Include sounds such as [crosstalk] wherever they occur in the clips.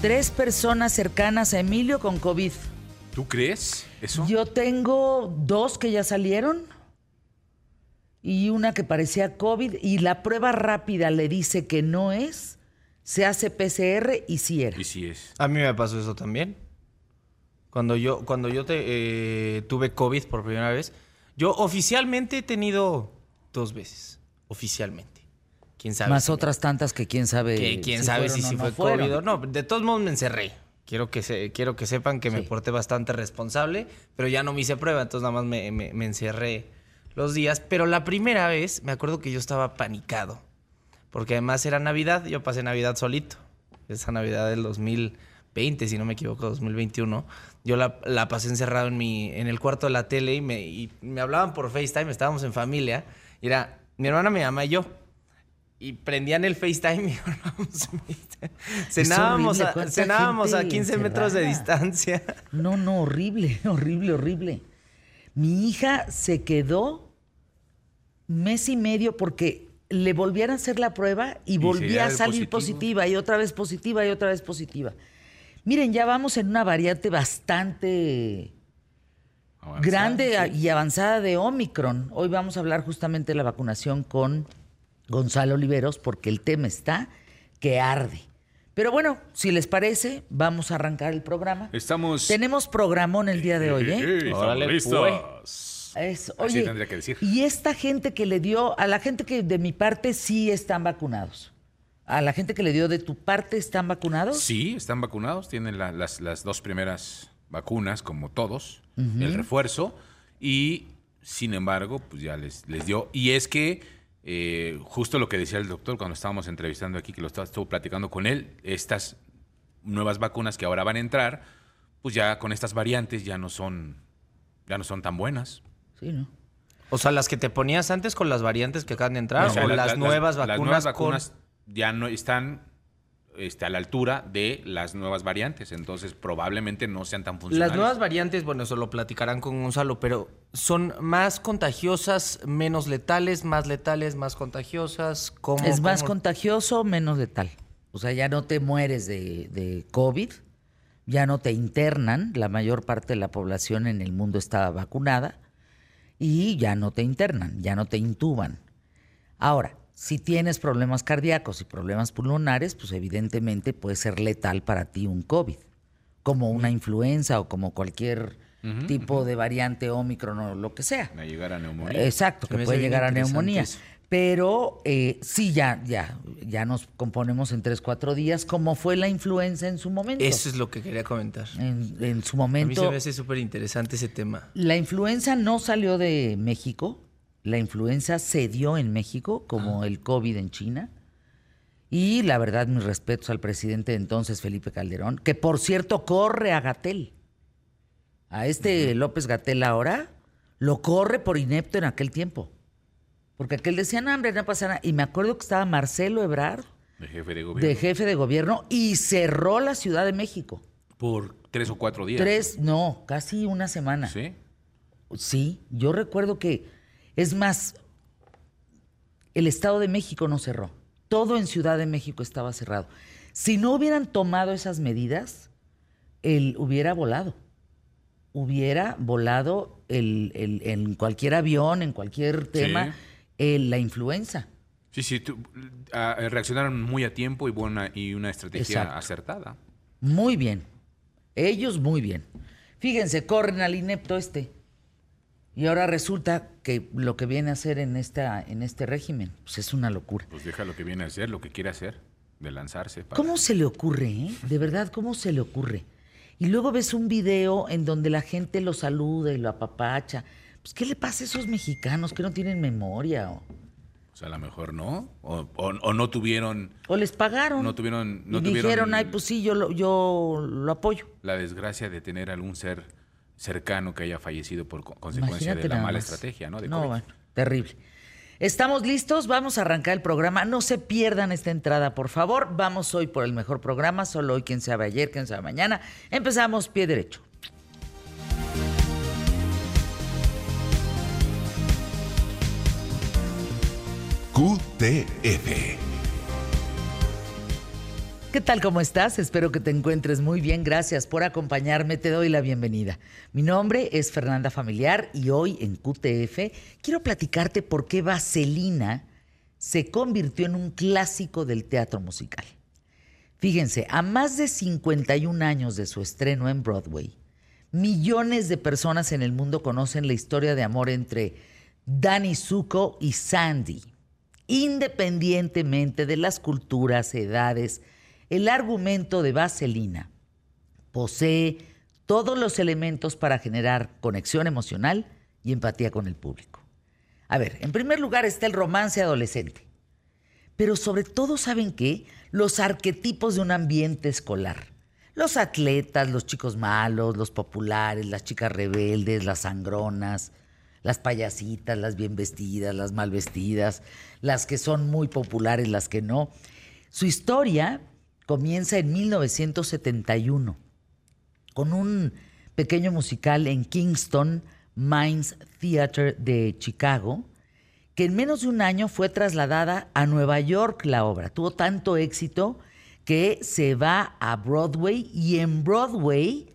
tres personas cercanas a Emilio con COVID. ¿Tú crees eso? Yo tengo dos que ya salieron y una que parecía COVID y la prueba rápida le dice que no es, se hace PCR y sí era. Y sí es. A mí me pasó eso también. Cuando yo, cuando yo te, eh, tuve COVID por primera vez, yo oficialmente he tenido dos veces. Oficialmente. ¿Quién sabe? Más si me- otras tantas que quién sabe. que quién sabe fueron si no fue. COVID o no. De todos modos me encerré. Quiero que, se, quiero que sepan que me porté bastante responsable, pero ya no me hice prueba, entonces nada más me, me- me encerré los días. Pero la primera vez me acuerdo que yo estaba panicado, porque además era Navidad, yo pasé Navidad solito. Esa Navidad del 2020, si no me equivoco, 2021. Yo la, la pasé encerrado en, mi, en el cuarto de la tele y me, y me hablaban por FaceTime, estábamos en familia, y era mi hermana, mi mamá y yo. Y prendían el FaceTime y [laughs] hablábamos. Cenábamos, horrible, a, ¿cuánta cenábamos a gente 15 metros de distancia. No, no, horrible, [laughs] horrible, horrible. Mi hija se quedó mes y medio porque le volvían a hacer la prueba y volvía a salir positivo. positiva y otra vez positiva y otra vez positiva. Miren, ya vamos en una variante bastante Avanzada, grande sí. y avanzada de Omicron. Hoy vamos a hablar justamente de la vacunación con Gonzalo Oliveros porque el tema está que arde. Pero bueno, si les parece, vamos a arrancar el programa. Estamos. Tenemos programón el día de hoy, ¿eh? estamos Órale, listos. Es- Así oye, tendría que decir. y esta gente que le dio, a la gente que de mi parte sí están vacunados. A la gente que le dio de tu parte están vacunados. Sí, están vacunados, tienen la- las, las dos primeras vacunas, como todos, el refuerzo, y sin embargo, pues ya les, les dio. Y es que, eh, justo lo que decía el doctor cuando estábamos entrevistando aquí, que lo estaba, estuvo platicando con él, estas nuevas vacunas que ahora van a entrar, pues ya con estas variantes ya no son, ya no son tan buenas. Sí, ¿no? O sea, las que te ponías antes con las variantes que acaban de entrar, O sea, o la- las, la- nuevas vacunas las nuevas con- vacunas ya no están este, a la altura de las nuevas variantes, entonces probablemente no sean tan funcionales. Las nuevas variantes, bueno, eso lo platicarán con Gonzalo, pero son más contagiosas, menos letales, más letales, más contagiosas. ¿Cómo, Es más cómo? contagioso, menos letal. O sea, ya no te mueres de, de COVID, ya no te internan, la mayor parte de la población en el mundo está vacunada y ya no te internan, ya no te intuban. Ahora, si tienes problemas cardíacos y problemas pulmonares, pues evidentemente puede ser letal para ti un COVID, como una influenza o como cualquier tipo de variante Omicron o lo que sea. A llegar a neumonía. Exacto, Se que puede llegar a neumonía. eso. Pero eh, sí, ya, ya, ya nos componemos en tres, cuatro días, como fue la influenza en su momento. Eso es lo que quería comentar. En, en su A mí se momento, me hace súper interesante ese tema. la influenza no salió de México, la influenza se dio en México, como el COVID en China. Y la verdad, mis respetos al presidente de entonces, Felipe Calderón, que por cierto corre a Gatel. A este López Gatel ahora lo corre por inepto en aquel tiempo. Porque aquel decía, no, hombre, no pasa nada. Y me acuerdo que estaba Marcelo Ebrard, De jefe de gobierno. de jefe de gobierno, y cerró la Ciudad de México. Por tres o cuatro días. Tres, no, casi una semana. Sí. Sí, yo recuerdo que, es más, el Estado de México no cerró. Todo en Ciudad de México estaba cerrado. Si no hubieran tomado esas medidas, él hubiera volado. Hubiera volado el- el- en cualquier avión, en cualquier tema, el- la influenza. Sí, sí, tú- ah, reaccionaron muy a tiempo y, buena, y una estrategia Exacto. acertada. Muy bien. Ellos muy bien. Fíjense, corren al inepto este. Y ahora resulta que lo que viene a hacer en, esta, en este régimen, pues es una locura. Pues deja lo que viene a hacer, lo que quiere hacer, de lanzarse. para- ¿Cómo se le ocurre, eh? De verdad, ¿cómo se le ocurre? Y luego ves un video en donde la gente lo saluda y lo apapacha. Pues, ¿qué le pasa a esos mexicanos que no tienen memoria? O, O sea, a lo mejor no. O, o- o no tuvieron o les pagaron. No tuvieron- no y tuvieron- dijeron, ay, pues sí, yo lo, yo lo apoyo. la desgracia de tener algún ser cercano que haya fallecido por co- consecuencia Imagínate de la mala más. estrategia, ¿no? De no, bueno, terrible. Estamos listos, vamos a arrancar el programa. No se pierdan esta entrada, por favor. Vamos hoy por el mejor programa, solo hoy, quien sabe ayer, quien sabe mañana. Empezamos pie derecho. QTF. ¿Qué tal? ¿Cómo estás? Espero que te encuentres muy bien. Gracias por acompañarme. Te doy la bienvenida. Mi nombre es Fernanda Familiar y hoy en QTF quiero platicarte por qué Vaselina se convirtió en un clásico del teatro musical. Fíjense, a más de 51 años de su estreno en Broadway, millones de personas en el mundo conocen la historia de amor entre Danny Zuko y Sandy, independientemente de las culturas, edades, el argumento de Vaselina posee todos los elementos para generar conexión emocional y empatía con el público. A ver, en primer lugar está el romance adolescente, pero sobre todo saben qué? Los arquetipos de un ambiente escolar. Los atletas, los chicos malos, los populares, las chicas rebeldes, las sangronas, las payasitas, las bien vestidas, las mal vestidas, las que son muy populares, las que no. Su historia comienza en 1971 con un pequeño musical en Kingston Mines Theater de Chicago, que en menos de un año fue trasladada a Nueva York la obra. Tuvo tanto éxito que se va a Broadway y en Broadway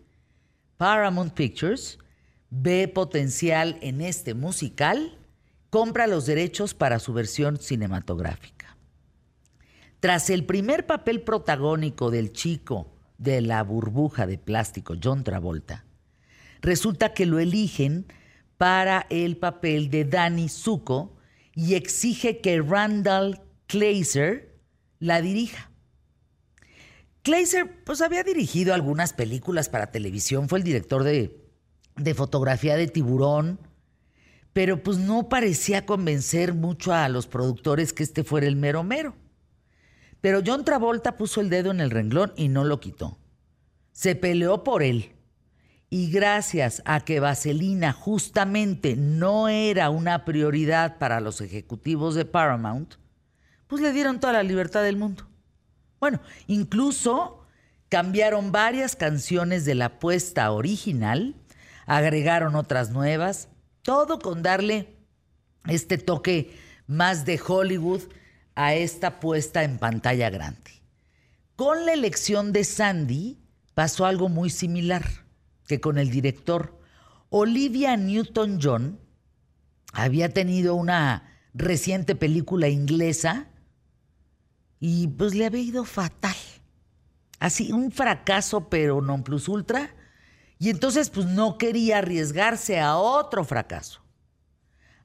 Paramount Pictures ve potencial en este musical, compra los derechos para su versión cinematográfica. Tras el primer papel protagónico del chico de la burbuja de plástico, John Travolta, resulta que lo eligen para el papel de Danny Zuko y exige que Randall Kleiser la dirija. Kleiser pues había dirigido algunas películas para televisión, fue el director de, de fotografía de Tiburón, pero pues no parecía convencer mucho a los productores que este fuera el mero mero. Pero John Travolta puso el dedo en el renglón y no lo quitó. Se peleó por él. Y gracias a que Vaselina justamente no era una prioridad para los ejecutivos de Paramount, pues le dieron toda la libertad del mundo. Bueno, incluso cambiaron varias canciones de la puesta original, agregaron otras nuevas, todo con darle este toque más de Hollywood a esta puesta en pantalla grande. Con la elección de Sandy pasó algo muy similar que con el director. Olivia Newton-John había tenido una reciente película inglesa y pues le había ido fatal. Así, un fracaso, pero non plus ultra. Y entonces pues no quería arriesgarse a otro fracaso.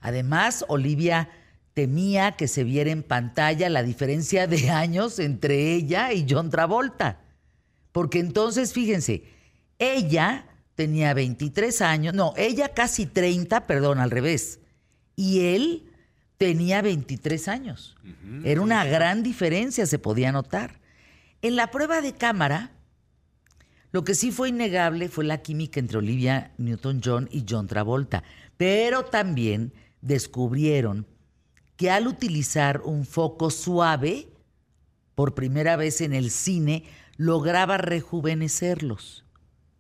Además, Olivia temía que se viera en pantalla la diferencia de [laughs] años entre ella y John Travolta. Porque entonces, fíjense, ella tenía 23 años, no, ella casi 30, perdón, al revés. Y él tenía 23 años. Era una gran diferencia, se podía notar. En la prueba de cámara, lo que sí fue innegable fue la química entre Olivia Newton-John y John Travolta. Pero también descubrieron que al utilizar un foco suave, por primera vez en el cine, lograba rejuvenecerlos.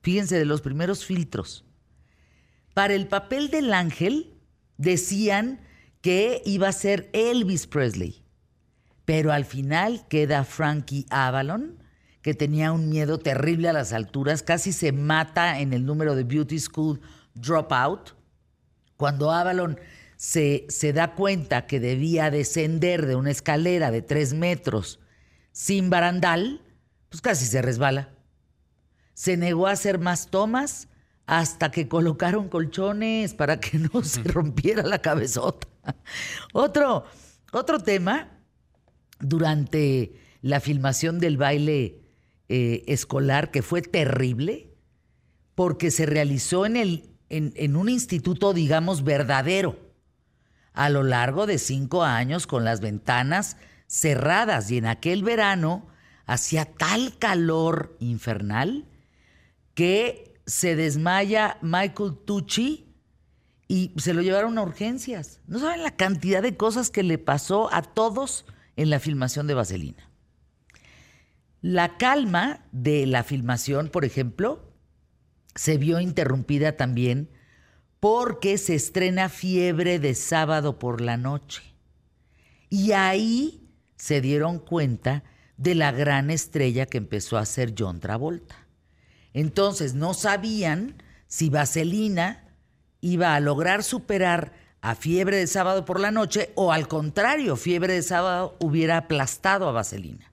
Fíjense de los primeros filtros. Para el papel del ángel decían que iba a ser Elvis Presley, pero al final queda Frankie Avalon, que tenía un miedo terrible a las alturas, casi se mata en el número de Beauty School Dropout. Cuando Avalon se, da cuenta que debía descender de una escalera de tres metros sin barandal, pues casi se resbala. Se negó a hacer más tomas hasta que colocaron colchones para que no se rompiera la cabezota. [laughs] Otro, otro tema, durante la filmación del baile eh, escolar, que fue terrible, porque se realizó en, el, en un instituto, digamos, verdadero a lo largo de cinco años con las ventanas cerradas y en aquel verano hacía tal calor infernal que se desmaya Michael Tucci y se lo llevaron a urgencias. No saben la cantidad de cosas que le pasó a todos en la filmación de Vaselina. La calma de la filmación, por ejemplo, se vio interrumpida también porque se estrena Fiebre de sábado por la noche. Y ahí se dieron cuenta de la gran estrella que empezó a ser John Travolta. Entonces no sabían si Vaselina iba a lograr superar a Fiebre de Sábado por la noche o al contrario, Fiebre de Sábado hubiera aplastado a Vaselina.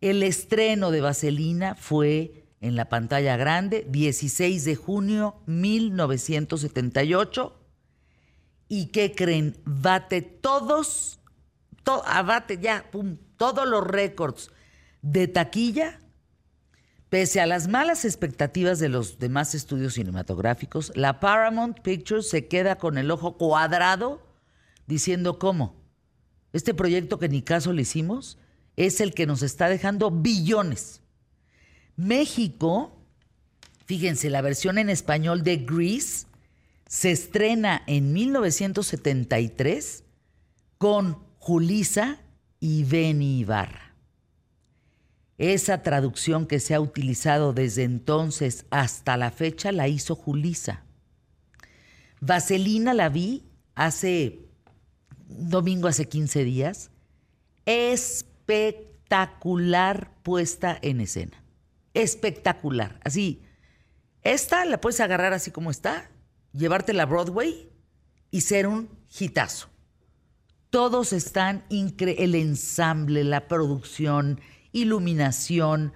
El estreno de Vaselina fue en la pantalla grande 16 de junio 1978 y ¿qué creen? Bate todos, abate ya, pum, todos los récords de taquilla Pese a las malas expectativas de los demás estudios cinematográficos, la Paramount Pictures se queda con el ojo cuadrado diciendo cómo. Este proyecto que ni caso le hicimos es el que nos está dejando billones. México, fíjense, la versión en español de Grease se estrena en 1973 con Julisa y Benny Ibarra. Esa traducción que se ha utilizado desde entonces hasta la fecha la hizo Julisa. Vaselina la vi hace domingo, hace 15 días. Espectacular puesta en escena. Espectacular. Así, esta la puedes agarrar así como está, llevártela a Broadway y ser un hitazo. Todos están, el ensamble, la producción, iluminación,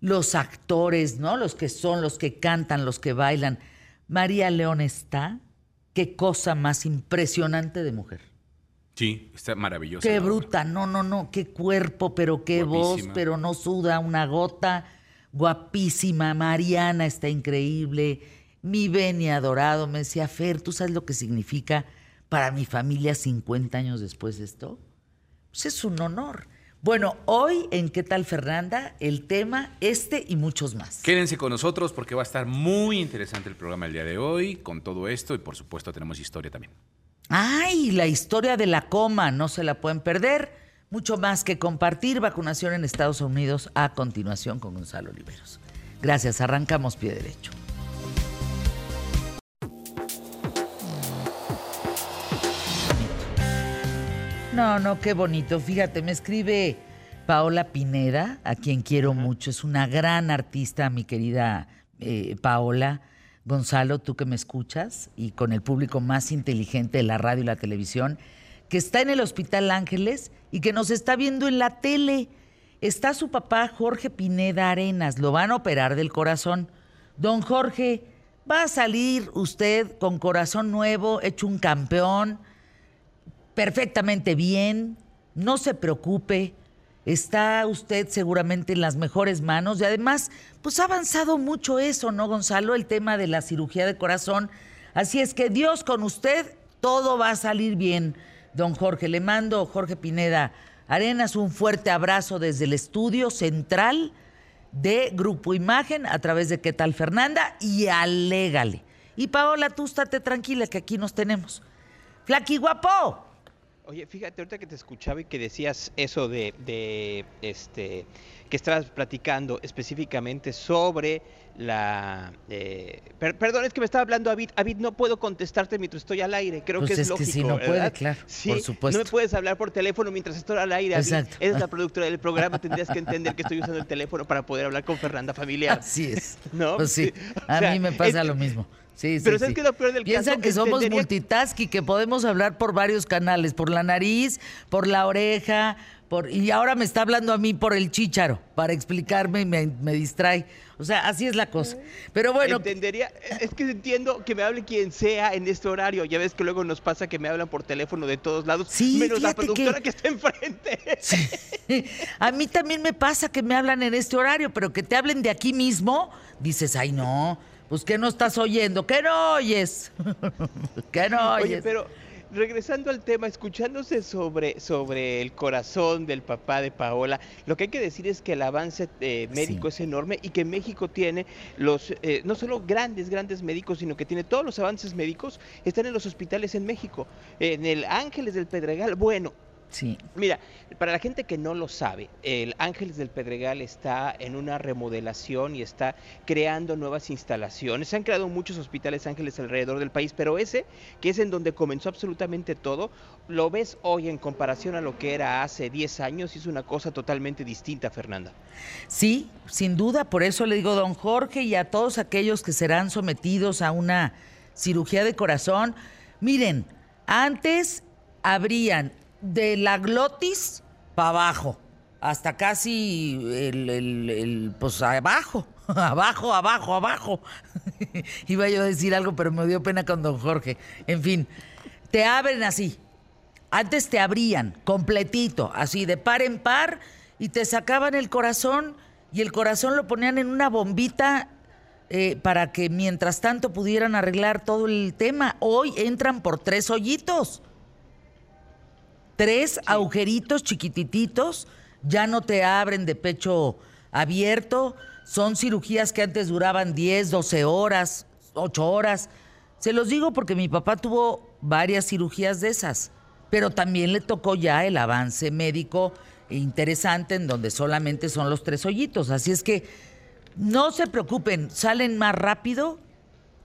los actores, ¿no? Los que son, los que cantan, los que bailan. María León está, qué cosa más impresionante de mujer. Sí, está maravillosa. Qué bruta, no, no, no, qué cuerpo, pero qué voz, pero no suda una gota. Guapísima, Mariana está increíble. Mi Beni adorado me decía, Fer, ¿tú sabes lo que significa para mi familia 50 años después de esto? Pues es un honor. Bueno, hoy en ¿Qué tal Fernanda? El tema este y muchos más. Quédense con nosotros porque va a estar muy interesante el programa el día de hoy con todo esto y por supuesto tenemos historia también. Ay, la historia de la coma, no se la pueden perder. Mucho más que compartir. Vacunación en Estados Unidos a continuación con Gonzalo Oliveros. Gracias, arrancamos pie derecho. No, no, qué bonito. Fíjate, me escribe Paola Pineda, a quien quiero mucho. Es una gran artista, mi querida eh, Paola. Gonzalo, tú que me escuchas y con el público más inteligente de la radio y la televisión, que está en el Hospital Ángeles y que nos está viendo en la tele. Está su papá Jorge Pineda Arenas, lo van a operar del corazón. Don Jorge, va a salir usted con corazón nuevo, hecho un campeón perfectamente bien, no se preocupe, está usted seguramente en las mejores manos y además, pues ha avanzado mucho eso, ¿no, Gonzalo? El tema de la cirugía de corazón. Así es que Dios con usted, todo va a salir bien. Don Jorge, le mando, Jorge Pineda Arenas, un fuerte abrazo desde el estudio central de Grupo Imagen a través de ¿Qué tal Fernanda? Y alégale. Y Paola, tú estate tranquila que aquí nos tenemos. Flaqui guapo. Oye, fíjate, ahorita que te escuchaba y que decías eso de, de este, que estabas platicando específicamente sobre la... Eh, perdón, es que me estaba hablando Avid. Avid, no puedo contestarte mientras estoy al aire. Creo pues que es, es lógico, que si no puede, claro, sí, por supuesto. No me puedes hablar por teléfono mientras estoy al aire, Exacto. Eres la [laughs] productora del programa, tendrías que entender que estoy usando el teléfono para poder hablar con Fernanda Familiar. Así es. [laughs] ¿No? Pues sí, a mí me pasa lo mismo. Sí, Pero sí, ¿sabes qué es lo peor del Piensan caso? que somos multitasking, que podemos hablar por varios canales, por la nariz, por la oreja, por y ahora me está hablando a mí por el chícharo para explicarme y me, me distrae. O sea, así es la cosa. Pero bueno, Entendería, es que entiendo que me hable quien sea en este horario. Ya ves que luego nos pasa que me hablan por teléfono de todos lados, Sí, menos la que- productora que... está enfrente. a mí también me pasa que me hablan en este horario, pero que te hablen de aquí mismo, dices, ay no, pues que no estás oyendo, que no oyes, [laughs] que no oyes. Oye, pero regresando al tema, escuchándose sobre, sobre el corazón del papá de Paola, lo que hay que decir es que el avance eh, médico Sí. es enorme y que México tiene los, eh, no solo grandes, grandes médicos, sino que tiene todos los avances médicos, están en los hospitales en México, en el Ángeles del Pedregal, bueno. Sí. Mira, para la gente que no lo sabe, el Ángeles del Pedregal está en una remodelación y está creando nuevas instalaciones. Se han creado muchos hospitales ángeles alrededor del país, pero ese, que es en donde comenzó absolutamente todo, lo ves hoy en comparación a lo que era hace 10 años y es una cosa totalmente distinta, Fernanda. Sí, sin duda, por eso le digo, don Jorge, y a todos aquellos que serán sometidos a una cirugía de corazón, miren, antes abrían de la glotis para abajo, hasta casi el, el- pues [laughs] abajo, abajo, abajo, abajo. [laughs] Iba yo a decir algo, pero me dio pena con don Jorge. En fin, te abren así. Antes te abrían completito, así de par en par, y te sacaban el corazón y el corazón lo ponían en una bombita eh, para que mientras tanto pudieran arreglar todo el tema. Hoy entran por tres hoyitos tres agujeritos chiquitititos, ya no te abren de pecho abierto, son cirugías que antes duraban 10, 12 horas, 8 horas. Se los digo porque mi papá tuvo varias cirugías de esas, pero también le tocó ya el avance médico interesante en donde solamente son los tres hoyitos. Así es que no se preocupen, salen más rápido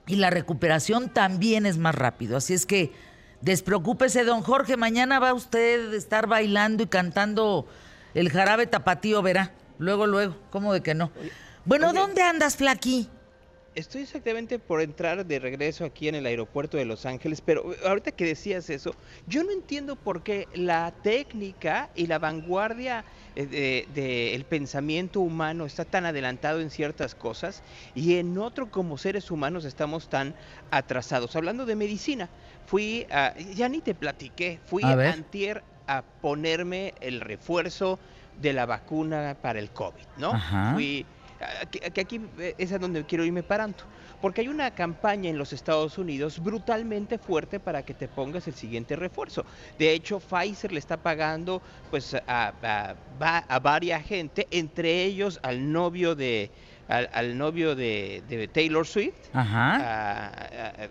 y la recuperación también es más rápido. Así es que despreocúpese, don Jorge. Mañana va usted a estar bailando y cantando el jarabe tapatío, verá. Luego, luego, ¿cómo de que no? Bueno, oye. ¿dónde andas, Flaqui? Estoy exactamente por entrar de regreso aquí en el aeropuerto de Los Ángeles, pero eh, ahorita que decías eso, yo no entiendo por qué la técnica y la vanguardia eh, de- del pensamiento humano está tan adelantado en ciertas cosas y en otro como seres humanos estamos tan atrasados. Hablando de medicina, fui a, ya ni te platiqué, fui A a antier a ponerme el refuerzo de la vacuna para el COVID, ¿no? Ajá. Fui Aquí, aquí- aquí, eh, es a donde quiero irme parando. Porque hay una campaña en los Estados Unidos brutalmente fuerte para que te pongas el siguiente refuerzo. De hecho, Pfizer le está pagando pues a, a, va- a varias gente, entre ellos al novio de al, al novio de, de Taylor Swift, Ajá. a,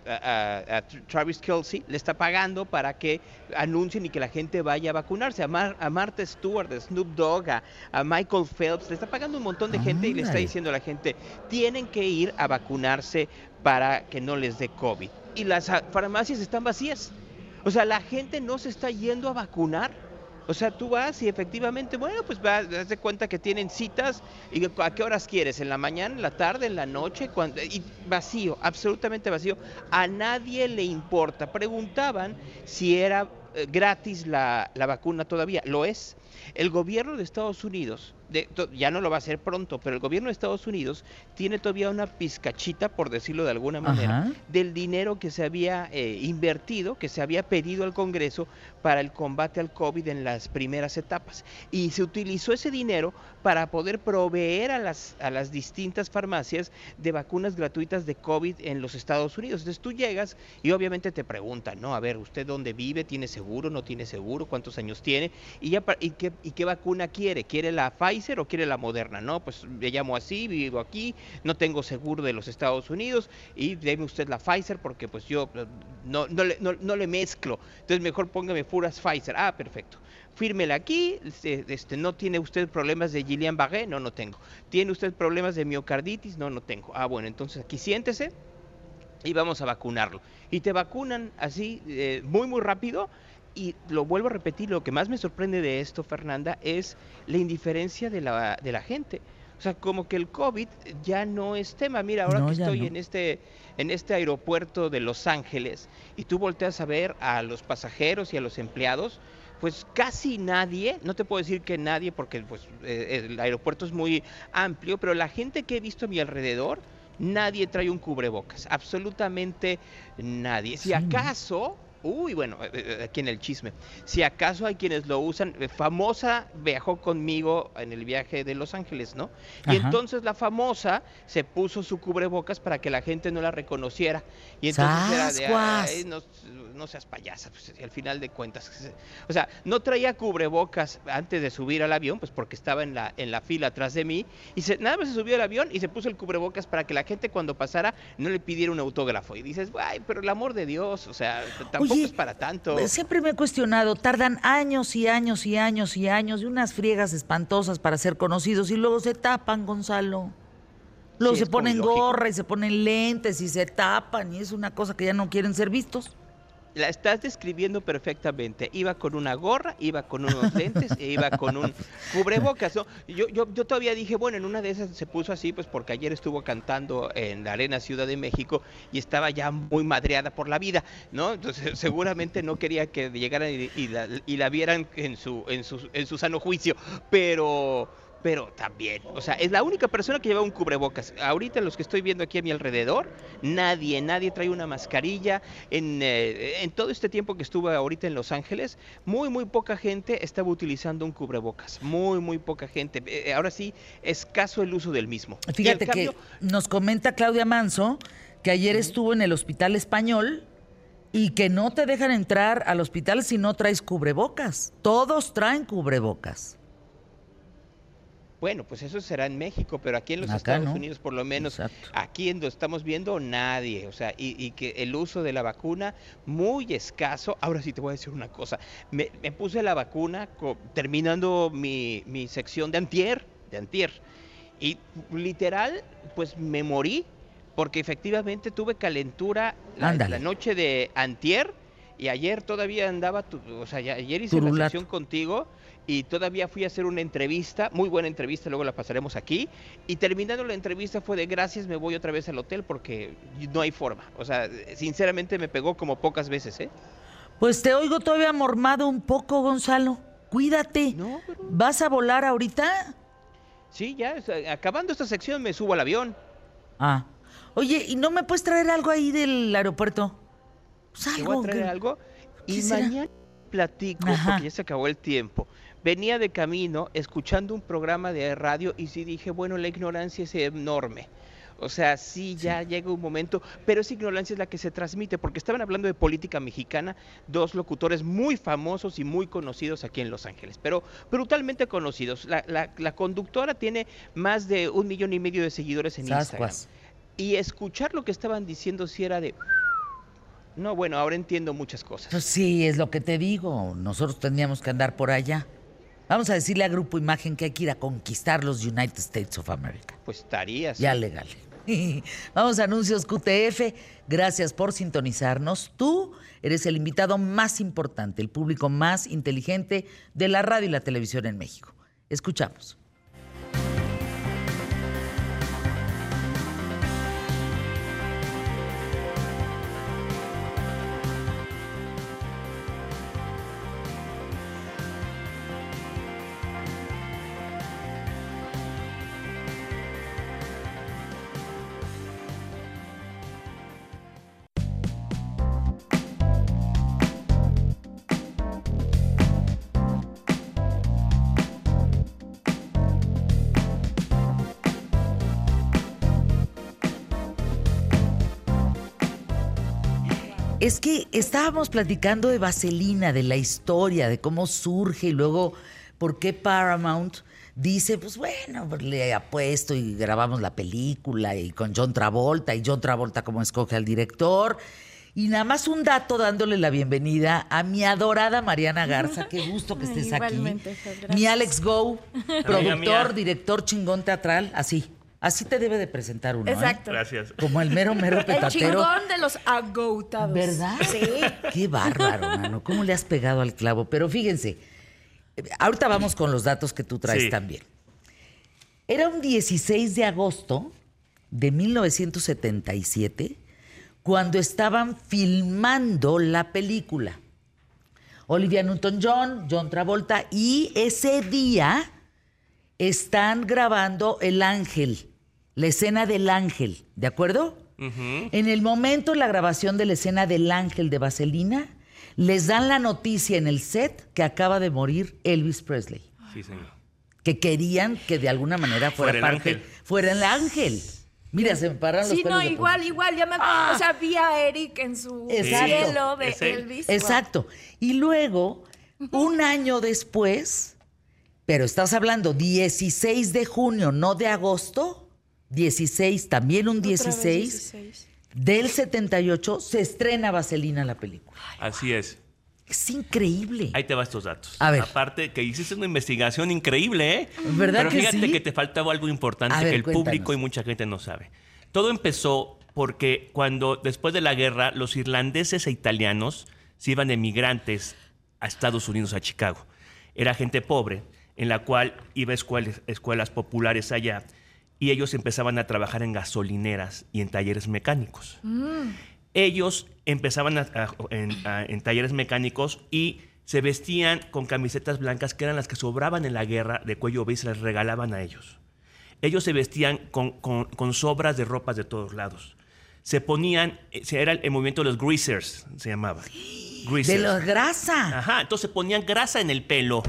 a- a- a Travis Kelsey, le está pagando para que anuncien y que la gente vaya a vacunarse. A, Mar- a Martha Stewart, a Snoop Dogg, a, a Michael Phelps, le está pagando un montón de gente y le está diciendo a la gente, tienen que ir a vacunarse para que no les dé COVID. Y las farmacias están vacías. O sea, la gente no se está yendo a vacunar. O sea, tú vas y efectivamente, bueno, pues vas, das de cuenta que tienen citas y a qué horas quieres, en la mañana, en la tarde, en la noche, cuando, y vacío, absolutamente vacío. A nadie le importa. Preguntaban si era eh, gratis la, la vacuna todavía. Lo es. El gobierno de Estados Unidos, de- ya no lo va a hacer pronto, pero el gobierno de Estados Unidos tiene todavía una pizcachita, por decirlo de alguna manera, Ajá. del dinero que se había eh, invertido, que se había pedido al Congreso para el combate al COVID en las primeras etapas. Y se utilizó ese dinero para poder proveer a las, a las distintas farmacias de vacunas gratuitas de COVID en los Estados Unidos. Entonces tú llegas y obviamente te preguntan, ¿no? A ver, ¿usted dónde vive? ¿Tiene seguro? ¿No tiene seguro? ¿Cuántos años tiene? Y, ya, y, qué, ¿Y qué vacuna quiere? ¿Quiere la Pfizer o quiere la Moderna? No, pues me llamo así, vivo aquí, no tengo seguro de los Estados Unidos y deme usted la Pfizer porque pues yo eh, no, no, le, no, no le mezclo. Entonces mejor póngame puras Pfizer. Ah, perfecto. Fírmela aquí, este, este, ¿no tiene usted problemas de Guillain-Barré? No, no tengo. ¿Tiene usted problemas de miocarditis? No, no tengo. Ah, bueno, entonces aquí siéntese y vamos a vacunarlo. Y te vacunan así eh, muy, muy rápido. Y lo vuelvo a repetir, lo que más me sorprende de esto, Fernanda, es la indiferencia de la, de la gente. O sea, como que el COVID ya no es tema. Mira, ahora No, que estoy no. en este en este aeropuerto de Los Ángeles y tú volteas a ver a los pasajeros y a los empleados, pues casi nadie, no te puedo decir que nadie porque pues eh, el aeropuerto es muy amplio, pero la gente que he visto a mi alrededor, nadie trae un cubrebocas, absolutamente nadie. Si acaso, uy, bueno, eh, eh, aquí en el chisme, si acaso hay quienes lo usan, eh, famosa viajó conmigo en el viaje de Los Ángeles, ¿no? Y Ajá. entonces la famosa se puso su cubrebocas para que la gente no la reconociera. Y entonces era de. "Ay, no, no seas payasa, pues, y al final de cuentas. O sea, no traía cubrebocas antes de subir al avión, pues porque estaba en la, en la fila atrás de mí. Y se, nada más se subió al avión y se puso el cubrebocas para que la gente cuando pasara no le pidiera un autógrafo. Y dices, ay, pero el amor de Dios, o sea, t- tampoco es para tanto. Pues, siempre me he cuestionado, tardan años y años y años y años y unas friegas espantosas para ser conocidos y luego se tapan, Gonzalo. Luego Sí, se ponen gorra y se ponen lentes y se tapan y es una cosa que ya no quieren ser vistos. La estás describiendo perfectamente. Iba con una gorra, iba con unos lentes e iba con un cubrebocas. ¿no? Yo, yo, yo todavía dije, bueno, en una de esas se puso así, pues porque ayer estuvo cantando en la Arena Ciudad de México y estaba ya muy madreada por la vida, ¿no? Entonces [laughs] seguramente no quería que llegaran y, y la, y la vieran en su, en, su, en su sano juicio, pero... Pero también, o sea, es la única persona que lleva un cubrebocas. Ahorita los que estoy viendo aquí a mi alrededor, nadie, nadie trae una mascarilla. En, eh, en todo este tiempo que estuve ahorita en Los Ángeles, muy, muy poca gente estaba utilizando un cubrebocas. Muy, muy poca gente. Eh, ahora sí, escaso el uso del mismo. Fíjate cambio, que nos comenta Claudia Manso que ayer estuvo en el Hospital Español y que no te dejan entrar al hospital si no traes cubrebocas. Todos traen cubrebocas. Bueno, pues eso será en México, pero aquí en los Acá Estados no. Unidos, por lo menos, Exacto. aquí en donde estamos viendo, nadie. O sea, y, y que el uso de la vacuna muy escaso. Ahora sí te voy a decir una cosa. Me, me puse la vacuna co- terminando mi, mi sección de antier, de antier. Y literal, pues me morí porque efectivamente tuve calentura la, la noche de antier y ayer todavía andaba, tu- o sea, ayer hice la Turulato. sección contigo y todavía fui a hacer una entrevista, muy buena entrevista, luego la pasaremos aquí. Y terminando la entrevista fue de gracias, me voy otra vez al hotel porque no hay forma. O sea, sinceramente me pegó como pocas veces, ¿eh? Pues te oigo todavía mormado un poco, Gonzalo. Cuídate. No, pero- ¿Vas a volar ahorita? Sí, ya, o sea, acabando esta sección me subo al avión. Ah. Oye, ¿y no me puedes traer algo ahí del aeropuerto? Pues Te algo. voy a traer que- algo. ¿Qué Y será? mañana platico, Ajá. porque ya se acabó el tiempo. Venía de camino escuchando un programa de radio y sí dije, bueno, la ignorancia es enorme. O sea, sí, ya llega un momento, pero esa ignorancia es la que se transmite, porque estaban hablando de política mexicana, dos locutores muy famosos y muy conocidos aquí en Los Ángeles, pero brutalmente conocidos. La, la- la conductora tiene más de un millón y medio de seguidores en Instagram. Y escuchar lo que estaban diciendo si era de... No, bueno, ahora entiendo muchas cosas. Pues sí, es lo que te digo. Nosotros tendríamos que andar por allá. Vamos a decirle a Grupo Imagen que hay que ir a conquistar los United States of America. Pues estarías. Ya legal. [laughs] Vamos a anuncios QTF. Gracias por sintonizarnos. Tú eres el invitado más importante, el público más inteligente de la radio y la televisión en México. Escuchamos. Es que estábamos platicando de Vaselina, de la historia, de cómo surge y luego por qué Paramount dice, pues bueno, pues le apuesto y grabamos la película y con John Travolta y John Travolta como escoge al director. Y nada más un dato dándole la bienvenida a mi adorada Mariana Garza. Qué gusto que [laughs] Ay, estés aquí. Mi. Alex Go, productor, director chingón teatral, así. Así te debe de presentar uno. ¿eh? Exacto. Gracias. Como el mero, mero [laughs] El petatero. chingón de los agotados. ¿Verdad? Sí. Qué bárbaro, mano. ¿Cómo le has pegado al clavo? Pero fíjense, ahorita vamos con los datos que tú traes Sí. también. Era un 16 de agosto de 1977 cuando estaban filmando la película. Olivia Newton-John, John Travolta, y ese día están grabando El Ángel, la escena del ángel, ¿de acuerdo? En el momento de la grabación de la escena del ángel de Vaselina, les dan la noticia en el set que acaba de morir Elvis Presley, Sí, señor. que querían que de alguna manera fuera, Fuera el parte, ángel. fuera el ángel. Mira, se me paran los Sí, no, igual, punta. igual. Ya me acuerdo. O sea, vi a Eric en su Exacto. cielo de. Elvis. Exacto. Y luego, un año después, pero estás hablando 16 de junio, no de agosto, 16, también un Wow. Otra vez 16, 16. del 78 se estrena Vaselina la película. Así es. Es increíble. Ahí te va estos datos. A ver. Aparte que hiciste una investigación increíble, ¿eh? ¿Verdad Pero que fíjate sí? que te faltaba algo importante ver, que el cuéntanos. público y mucha gente no sabe. Todo empezó porque cuando después de la guerra los irlandeses e italianos se iban de migrantes a Estados Unidos, a Chicago. Era gente pobre en la cual iba a escuelas, escuelas populares allá y ellos empezaban a trabajar en gasolineras y en talleres mecánicos ellos empezaban a- a- en, a- en talleres mecánicos y se vestían con camisetas blancas que eran las que sobraban en la guerra de cuello B y se las regalaban a ellos. Ellos se vestían con, con- con sobras de ropas de todos lados. Se ponían, eh, se- era el, el movimiento de los greasers, se llamaba. [gasps] de Greasers. la grasa. Ajá, entonces ponían grasa en el pelo,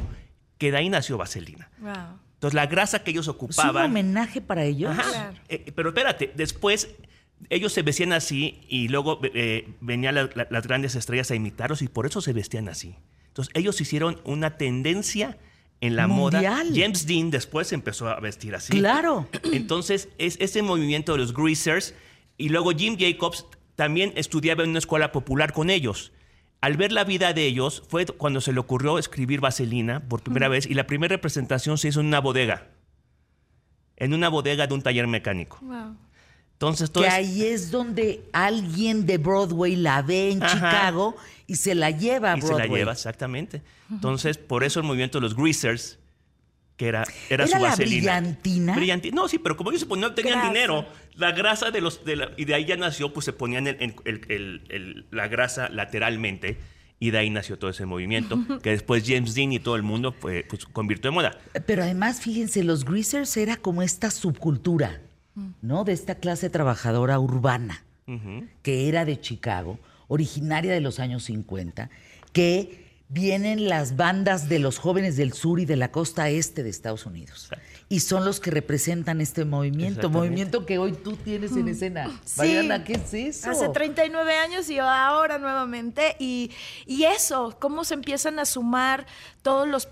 que de ahí nació vaselina. Wow. Entonces la grasa que ellos ¿Es un ocupaban... homenaje para ellos? Ajá. Claro. Eh, pero espérate, después ellos se vestían así y luego eh, venían la- la- las grandes estrellas a imitarlos y por eso se vestían así. Entonces ellos hicieron una tendencia en la Mundial. moda. James Dean después empezó a vestir así. Claro. Entonces es ese movimiento de los greasers y luego Jim Jacobs también estudiaba en una escuela popular con ellos. Al ver la vida de ellos fue cuando se le ocurrió escribir Vaselina por primera vez y la primera representación se hizo en una bodega. En una bodega de un taller mecánico. Wow. Entonces, todo Que es- ahí es donde alguien de Broadway la ve en Ajá. Chicago y se la lleva a y se Broadway. la lleva, exactamente. Entonces, por eso el movimiento de los greasers, que era, era, ¿Era su la vaselina. brillantina? Brillanti- No, sí, pero como ellos se ponían, no tenían Grasa. dinero, la grasa de los. de la- y de ahí ya nació, pues se ponían el- el- el- la grasa lateralmente. Y de ahí nació todo ese movimiento, [laughs] que después James Dean y todo el mundo pues, pues, convirtió en moda. Pero además, fíjense, los greasers era como esta subcultura, ¿no? De esta clase trabajadora urbana, que era de Chicago, originaria de los años 50, que vienen las bandas de los jóvenes del sur y de la costa este de Estados Unidos. Y son los que representan este movimiento, movimiento que hoy tú tienes en escena. Sí. Mariana, ¿qué es eso? Hace 39 años y ahora nuevamente. Y, y eso, cómo se empiezan a sumar todos los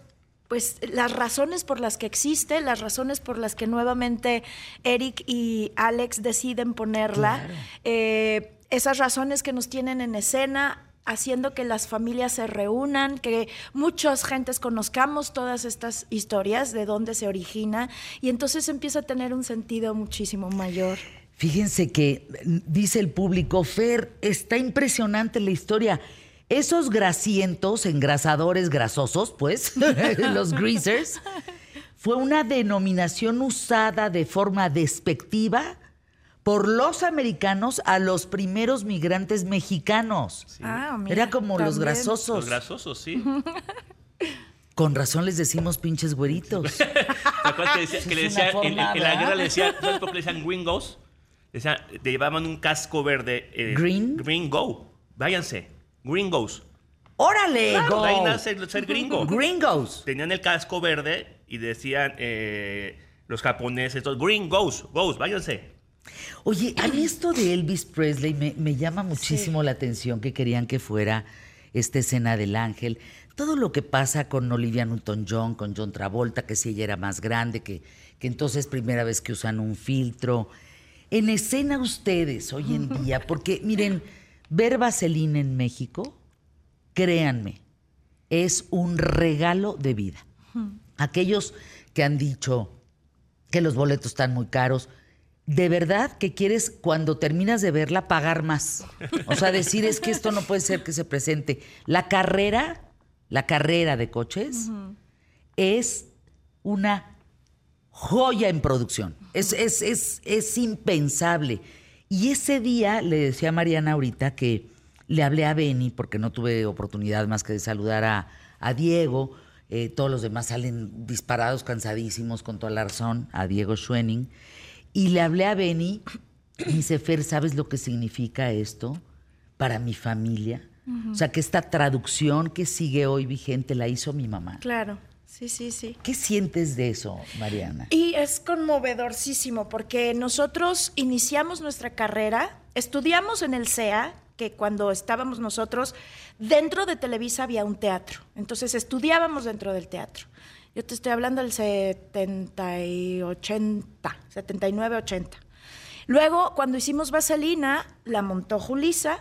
pues las razones por las que existe, las razones por las que nuevamente Eric y Alex deciden ponerla, Claro. eh, esas razones que nos tienen en escena, haciendo que las familias se reúnan, que muchas gentes conozcamos todas estas historias, de dónde se origina, y entonces empieza a tener un sentido muchísimo mayor. Fíjense que dice el público, Fer, está impresionante la historia. Esos grasientos, engrasadores grasosos, pues, [laughs] los greasers, fue una denominación usada de forma despectiva por los americanos a los primeros migrantes mexicanos. Ah, mira, Era como los grasosos. Los grasosos, sí. [laughs] Con razón les decimos pinches güeritos. [laughs] ¿Te acuerdas que, decía- que le decían, en, la guerra le decían, ¿sabes por qué le decían gringos? Decían, te llevaban un casco verde. eh, Green. Green go. Váyanse. Gringos. ¡Órale! Claro, go! ahí nace el ser gringo. Gringos. Tenían el casco verde y decían eh, los japoneses, todos, green goes, goes, váyanse. Oye, a mí esto de Elvis Presley me, me llama muchísimo la atención que querían que fuera esta escena del ángel. Todo lo que pasa con Olivia Newton-John, con John Travolta, que si ella era más grande, que, que entonces primera vez que usan un filtro. En escena ustedes hoy en [laughs] día, porque miren, ver Vaselina en México, créanme, es un regalo de vida. Aquellos que han dicho que los boletos están muy caros, de verdad que quieres cuando terminas de verla pagar más. O sea, decir es que esto no puede ser que se presente. La carrera, la carrera de coches es una joya en producción. Es, es, es, es impensable. Y ese día le decía a Mariana ahorita que le hablé a Benny, porque no tuve oportunidad más que de saludar a, a Diego. Eh, todos los demás salen disparados, cansadísimos, con toda la razón, a Diego Schwenning. Y le hablé a Benny y dice, Fer, ¿sabes lo que significa esto para mi familia? O sea, que esta traducción que sigue hoy vigente la hizo mi mamá. Claro, sí, sí, sí. ¿Qué sientes de eso, Mariana? Y es conmovedorcísimo porque nosotros iniciamos nuestra carrera, estudiamos en el CEA, que cuando estábamos nosotros, dentro de Televisa había un teatro. Entonces estudiábamos dentro del teatro. Yo te estoy hablando del 70 y 80, 79, 80. Luego, cuando hicimos Vaselina, la montó Julisa.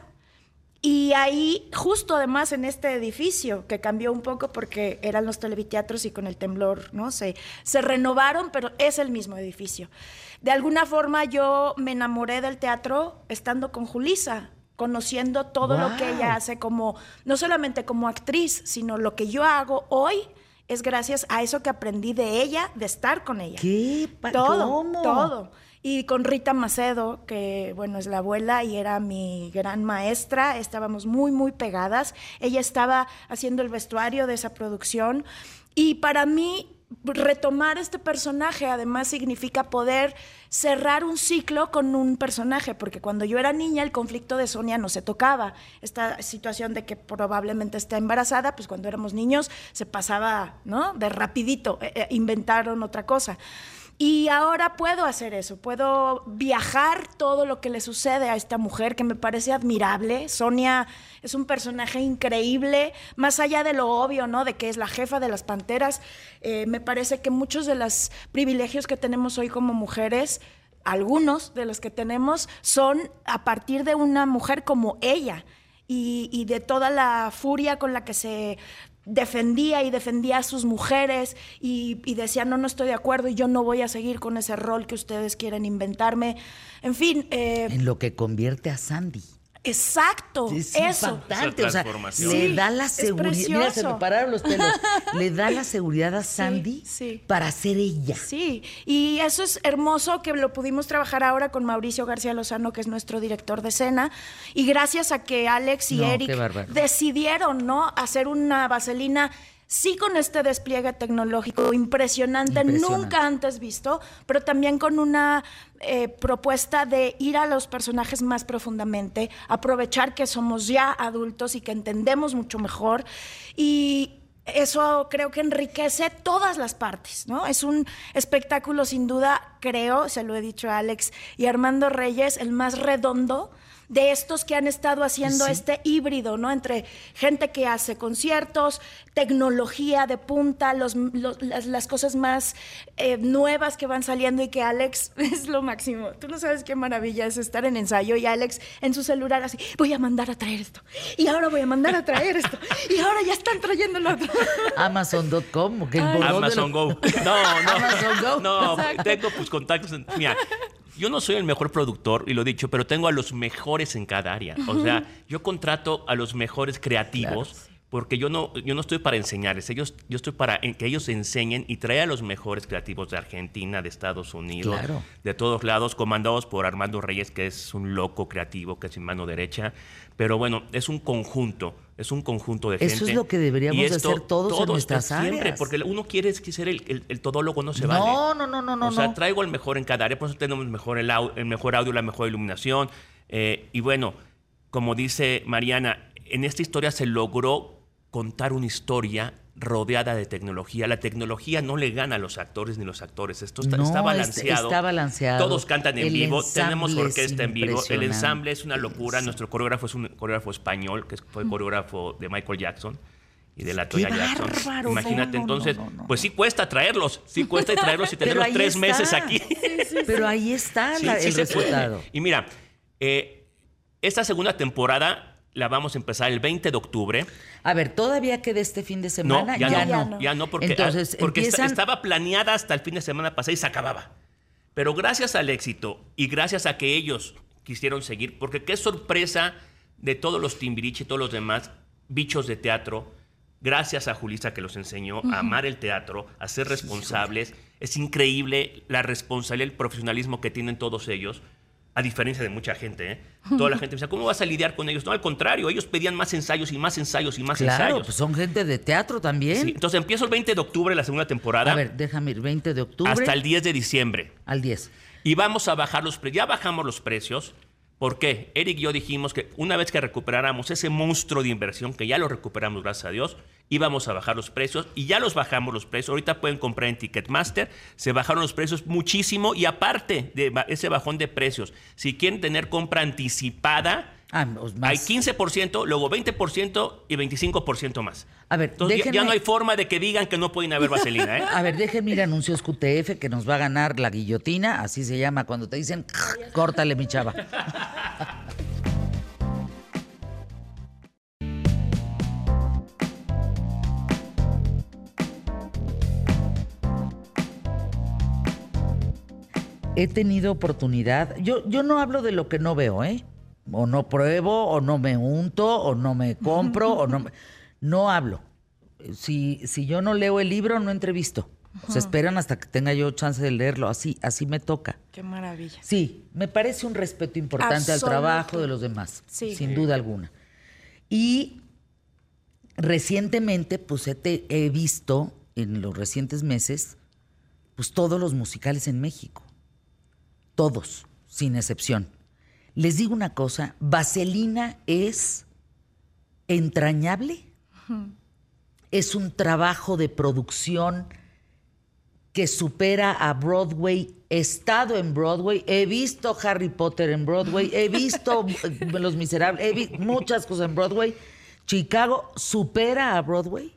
Y ahí, justo además en este edificio, que cambió un poco porque eran los televiteatros y con el temblor, ¿no? Se, se renovaron, pero es el mismo edificio. De alguna forma yo me enamoré del teatro estando con Julisa, conociendo todo lo que ella hace como, no solamente como actriz, sino lo que yo hago hoy es gracias a eso que aprendí de ella, de estar con ella. ¿Qué? Todo, ¿Cómo? todo. Y con Rita Macedo, que bueno, es la abuela y era mi gran maestra, estábamos muy, muy pegadas. Ella estaba haciendo el vestuario de esa producción. Y para mí, retomar este personaje además significa poder cerrar un ciclo con un personaje, porque cuando yo era niña el conflicto de Sonia no se tocaba. Esta situación de que probablemente está embarazada, pues cuando éramos niños se pasaba, ¿no? De rapidito, eh, eh, inventaron otra cosa. Y ahora puedo hacer eso, puedo viajar todo lo que le sucede a esta mujer que me parece admirable. Sonia es un personaje increíble, más allá de lo obvio, ¿no? De que es la jefa de las panteras. eh, me parece que muchos de los privilegios que tenemos hoy como mujeres, algunos de los que tenemos, son a partir de una mujer como ella y, y de toda la furia con la que se defendía y defendía a sus mujeres y, decía, no, no estoy de acuerdo y yo no voy a seguir con ese rol que ustedes quieren inventarme. En fin, eh, En lo que convierte a Sandy. Exacto, Es eso. impactante, Esa o sea, transformación. le da la seguridad. Mira, se me pararon los pelos. [laughs] le da la seguridad a Sandy sí. para ser ella. Sí, y eso es hermoso que lo pudimos trabajar ahora con Mauricio García Lozano, que es nuestro director de escena, y gracias a que Alex y No, Eric decidieron, ¿no? Hacer una vaselina. Sí, con este despliegue tecnológico impresionante, Impresionante. nunca antes visto, pero también con una eh, propuesta de ir a los personajes más profundamente, aprovechar que somos ya adultos y que entendemos mucho mejor. Y, eso creo que enriquece todas las partes, ¿no? Es un espectáculo sin duda, creo, se lo he dicho a Alex y Armando Reyes, el más redondo de estos que han estado haciendo Sí. este híbrido, ¿no? Entre gente que hace conciertos, tecnología de punta, los, los- las, las cosas más eh, nuevas que van saliendo y que Alex [laughs] es lo máximo. Tú no sabes qué maravilla es estar en ensayo y Alex en su celular así, voy a mandar a traer esto, y ahora voy a mandar a traer esto, y ahora ya están trayendo lo otro. [laughs] Amazon.com, que Amazon Go. [laughs] No, no. Amazon Go. No, tengo pues contactos. en- Mira, yo no soy el mejor productor, y lo he dicho, pero tengo a los mejores en cada área. O sea, yo contrato a los mejores creativos. Porque yo no, yo no estoy para enseñarles, ellos, yo estoy para que ellos enseñen y traer a los mejores creativos de Argentina, de Estados Unidos, Claro. de todos lados, comandados por Armando Reyes, que es un loco creativo, que es mi mano derecha. Pero bueno, es un conjunto, es un conjunto de Eso gente. es lo que deberíamos hacer todos en nuestras Siempre, áreas. porque uno quiere ser el, el- el todólogo, no se No, vale. no, no, no, no, O sea, no. traigo el mejor en cada área, por eso tenemos mejor el, au- el mejor audio, la mejor iluminación. eh, y bueno, como dice Mariana, en esta historia se logró contar una historia rodeada de tecnología. La tecnología no le gana a los actores ni los actores. Esto está, No, está es- balanceado. está balanceado. Todos cantan en El vivo. Tenemos es orquesta en vivo. El ensamble es una locura. Nuestro coreógrafo es un coreógrafo español, que fue coreógrafo de Michael Jackson y de la ¡Qué Toya Jackson. bárbaro! Imagínate, No, no, no, entonces, no, no, pues sí cuesta traerlos, sí [laughs] cuesta traerlos y tenerlos tres está. meses aquí. Pero ahí está Sí, la- sí el resultado. Y mira, eh, esta segunda temporada la vamos a empezar el 20 de octubre. A ver, ¿todavía queda este fin de No, semana? ya, Ya no, no. ya no, porque, Entonces, ah, porque empiezan- estaba planeada hasta el fin de semana pasado y se acababa. Pero gracias al éxito y gracias a que ellos quisieron seguir, porque qué sorpresa de todos los Timbiriche y todos los demás bichos de teatro, gracias a Julisa que los enseñó a amar el teatro, a ser responsables. Es increíble la responsabilidad y el profesionalismo que tienen todos ellos. A diferencia de mucha gente, ¿eh? Toda la gente me dice, ¿cómo vas a lidiar con ellos? No, al contrario, ellos pedían más ensayos y más ensayos y más Claro, ensayos. pues son gente de teatro también. Sí, entonces empiezo el 20 de octubre la segunda temporada A ver, déjame ir, 20 de octubre hasta el 10 de diciembre. al 10. Y vamos a bajar los precios. Ya bajamos los precios. ¿Por qué? Eric y yo dijimos que una vez que recuperáramos ese monstruo de inversión, que ya lo recuperamos, gracias a Dios, íbamos a bajar los precios y ya los bajamos los precios. Ahorita pueden comprar en Ticketmaster, se bajaron los precios muchísimo y aparte de ese bajón de precios, si quieren tener compra anticipada, Ah, pues. Hay 15%, luego 20% y 25% más. A ver, Entonces, ya- no hay forma de que digan que no pueden haber vaselina, ¿eh? [laughs] A ver, déjenme ir a anuncios QTF que nos va a ganar la guillotina, así se llama cuando te dicen, córtale mi chava. [laughs] He tenido oportunidad, yo, yo no hablo de lo que no veo, ¿eh? O no pruebo, o no me unto, o no me compro, o no me- No hablo. Si, si yo no leo el libro, no entrevisto. Se esperan hasta que tenga yo chance de leerlo. Así, así me toca. Qué maravilla. Sí, me parece un respeto importante al trabajo de los demás, Sí. sin duda alguna. Y recientemente, pues he, te- he visto en los recientes meses, pues todos los musicales en México. Todos, sin excepción. Les digo una cosa, Vaselina es entrañable. Es un trabajo de producción que supera a Broadway. He estado en Broadway, he visto Harry Potter en Broadway, he visto [laughs] Los Miserables, he visto muchas cosas en Broadway. Chicago supera a Broadway,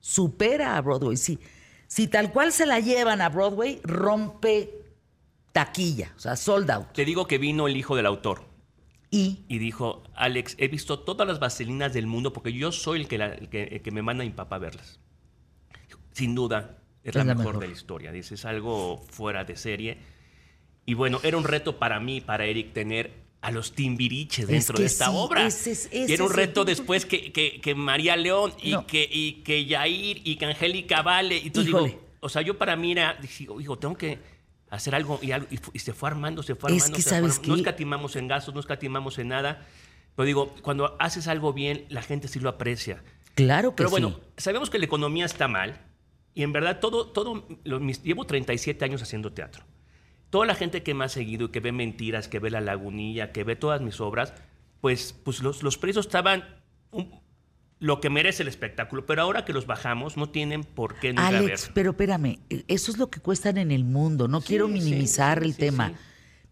supera a Broadway. Sí. Si tal cual se la llevan a Broadway, rompe taquilla, o sea, sold out. Te digo que vino el hijo del autor Y y dijo, Alex, he visto todas las vaselinas del mundo porque yo soy el que, la- el que, el que me manda a mi papá a verlas. Sin duda, es, la, mejor, de la historia. Dice, es algo fuera de serie. Y bueno, era un reto para mí, para Eric, tener a los timbiriches dentro que de esta sí, obra. ese es- y ese era un reto después que, que- que María León y, No. que, y que Yair y que Angélica Vale. Y entonces digo, Híjole. o sea, yo para mí era, dije, hijo, tengo que hacer algo y, algo, y se fue armando, se fue Es armando. que, se fue ¿sabes armando. No escatimamos en gastos, no escatimamos en nada. Pero digo, cuando haces algo bien, la gente sí lo aprecia. claro que Pero sí. bueno, sabemos que la economía está mal y en verdad todo, todo, lo- mis- llevo 37 años haciendo teatro. Toda la gente que me ha seguido y que ve Mentiras, que ve La Lagunilla, que ve todas mis obras, pues, pues los, los precios estaban un- lo que merece el espectáculo, pero ahora que los bajamos no tienen por qué no a Alex, ver. pero espérame, eso es lo que cuestan en el mundo. No quiero minimizar sí, el sí, tema.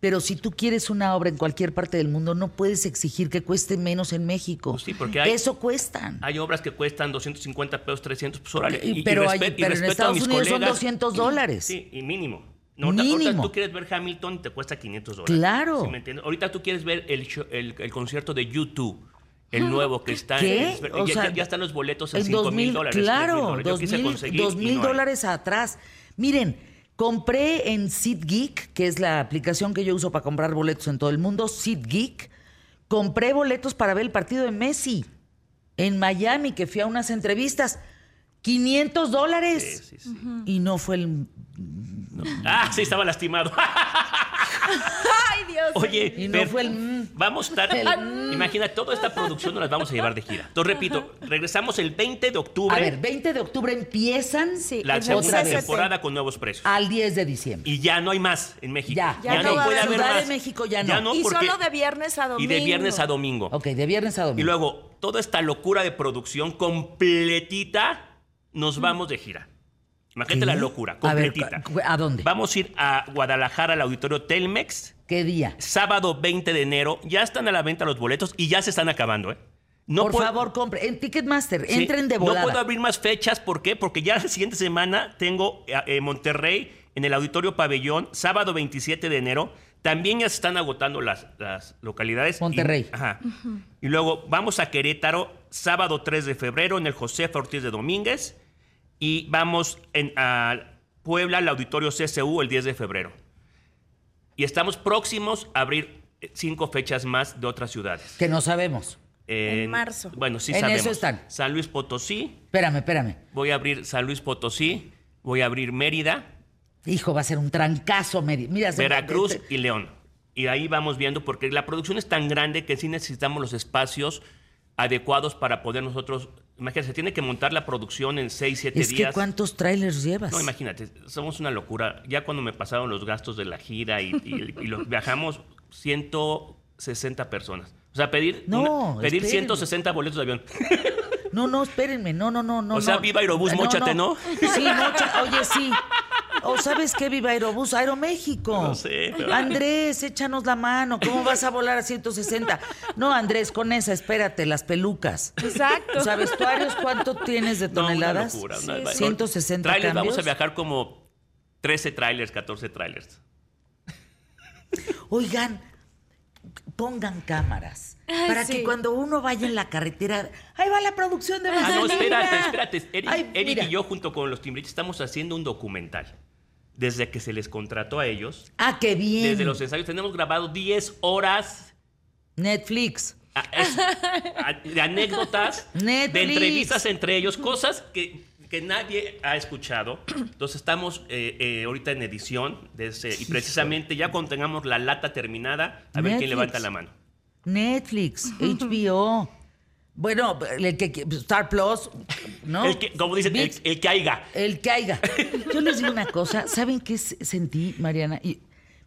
Pero si tú quieres una obra en cualquier parte del mundo, no puedes exigir que cueste menos en México. Pues sí, porque hay- Eso cuestan. Hay obras que cuestan 250 pesos, 300, pues órale. Y- pero hay- y pero en a Estados mis Unidos son colegas. 200 dólares. Sí, y mínimo. No, ahorita- ahorita Mínimo. tú quieres ver Hamilton y te cuesta 500 dólares. Claro. ¿Sí me entiendes? Ahorita tú quieres ver el, show- el, el concierto de YouTube, el nuevo que está. ¿Qué? en- O ya, sea, ya- ya están los boletos en en 5 dos mil dólares. claro, dos mil, no dólares atrás. Miren, compré en SeatGeek, que es la aplicación que yo uso para comprar boletos en todo el mundo, SeatGeek. Compré boletos para ver el partido de Messi en Miami, que fui a unas entrevistas. 500 dólares. Sí, sí, sí. Y no fue el. Ah, sí, estaba lastimado. [laughs] [laughs] Ay, Dios. Oye, Y no fue el mm. Vamos a estar. El Imagina, toda esta producción nos las vamos a llevar de gira. Entonces, repito, regresamos el 20 de octubre. A ver, 20 de octubre empiezan Sí, la segunda temporada con nuevos precios. al 10 de diciembre. Y ya no hay más en México. Ya, ya no va a puede haber Ciudad de más. México ya no. y porque- solo de viernes a domingo. Y de viernes a domingo. Ok, de viernes a domingo. Y luego, toda esta locura de producción completita, nos vamos de gira. Imagínate ¿Qué? la locura, A ver, completita. cu- ¿a dónde? Vamos a ir a Guadalajara al auditorio Telmex, ¿Qué día? sábado 20 de enero. Ya están a la venta los boletos y ya se están acabando, ¿eh? No Por puedo- favor, compre. En Ticketmaster, Sí, entren de volada. No puedo abrir más fechas, ¿por qué? Porque ya la siguiente semana tengo eh, eh, Monterrey en el Auditorio Pabellón, sábado 27 de enero. También ya se están agotando las, las localidades. Y- Monterrey. ajá. Y luego vamos a Querétaro, sábado 3 de febrero, en el Josefa Ortiz de Domínguez. Y vamos en, a Puebla, al Auditorio CSU, el 10 de febrero. Y estamos próximos a abrir eh, cinco fechas más de otras ciudades. Que no sabemos. En marzo. Bueno, sí En sabemos. eso están. San Luis Potosí, Espérame, espérame. voy a abrir San Luis Potosí, voy a abrir Mérida, Hijo, va a ser un trancazo. Mira, se- Veracruz este- y León. Y ahí vamos viendo, porque la producción es tan grande que sí necesitamos los espacios adecuados para poder nosotros. Imagínate, se tiene que montar la producción en 6, 7 Es que días. ¿cuántos trailers llevas? No, imagínate, somos una locura. Ya cuando me pasaron los gastos de la gira y, y- y los viajamos 160 personas. O sea, pedir, No, una- pedir espérenme. 160 boletos de avión. No, no, espérenme. No, no, no, no. O sea, no. viva Aerobús, móchate, ¿no? Sí, mocha. Oye, sí. O sabes qué, viva Aerobús, Aeroméxico. No sé, pero- Andrés, échanos la mano. ¿Cómo vas a volar a 160? No, Andrés, con esa, espérate, las pelucas. Exacto. O sea, vestuarios, ¿cuánto tienes de No, una toneladas? locura, una- 160 Trailers, cambios. vamos a viajar como 13 trailers, 14 trailers. Oigan, pongan cámaras. Para sí. que cuando uno vaya en la carretera, ahí va la producción de Ah, no, espérate, espérate. Eric, Ay, Eric mira. y yo, junto con los Timbridge, estamos haciendo un documental. Desde que se les contrató a ellos, Ah, qué bien. desde los ensayos, tenemos grabado 10 horas Netflix. a- es- a- de anécdotas, [laughs] de Netflix. entrevistas entre ellos, cosas que, que nadie ha escuchado. Entonces estamos eh, eh, ahorita en edición de ese- y precisamente ya cuando tengamos la lata terminada, a ver quién Netflix. levanta la mano. Netflix, [laughs] HBO. Bueno, el que Star Plus, ¿no? El que, como dicen, el, que haiga. el que haya. [laughs] Yo les digo una cosa, ¿saben qué sentí, Mariana? Y,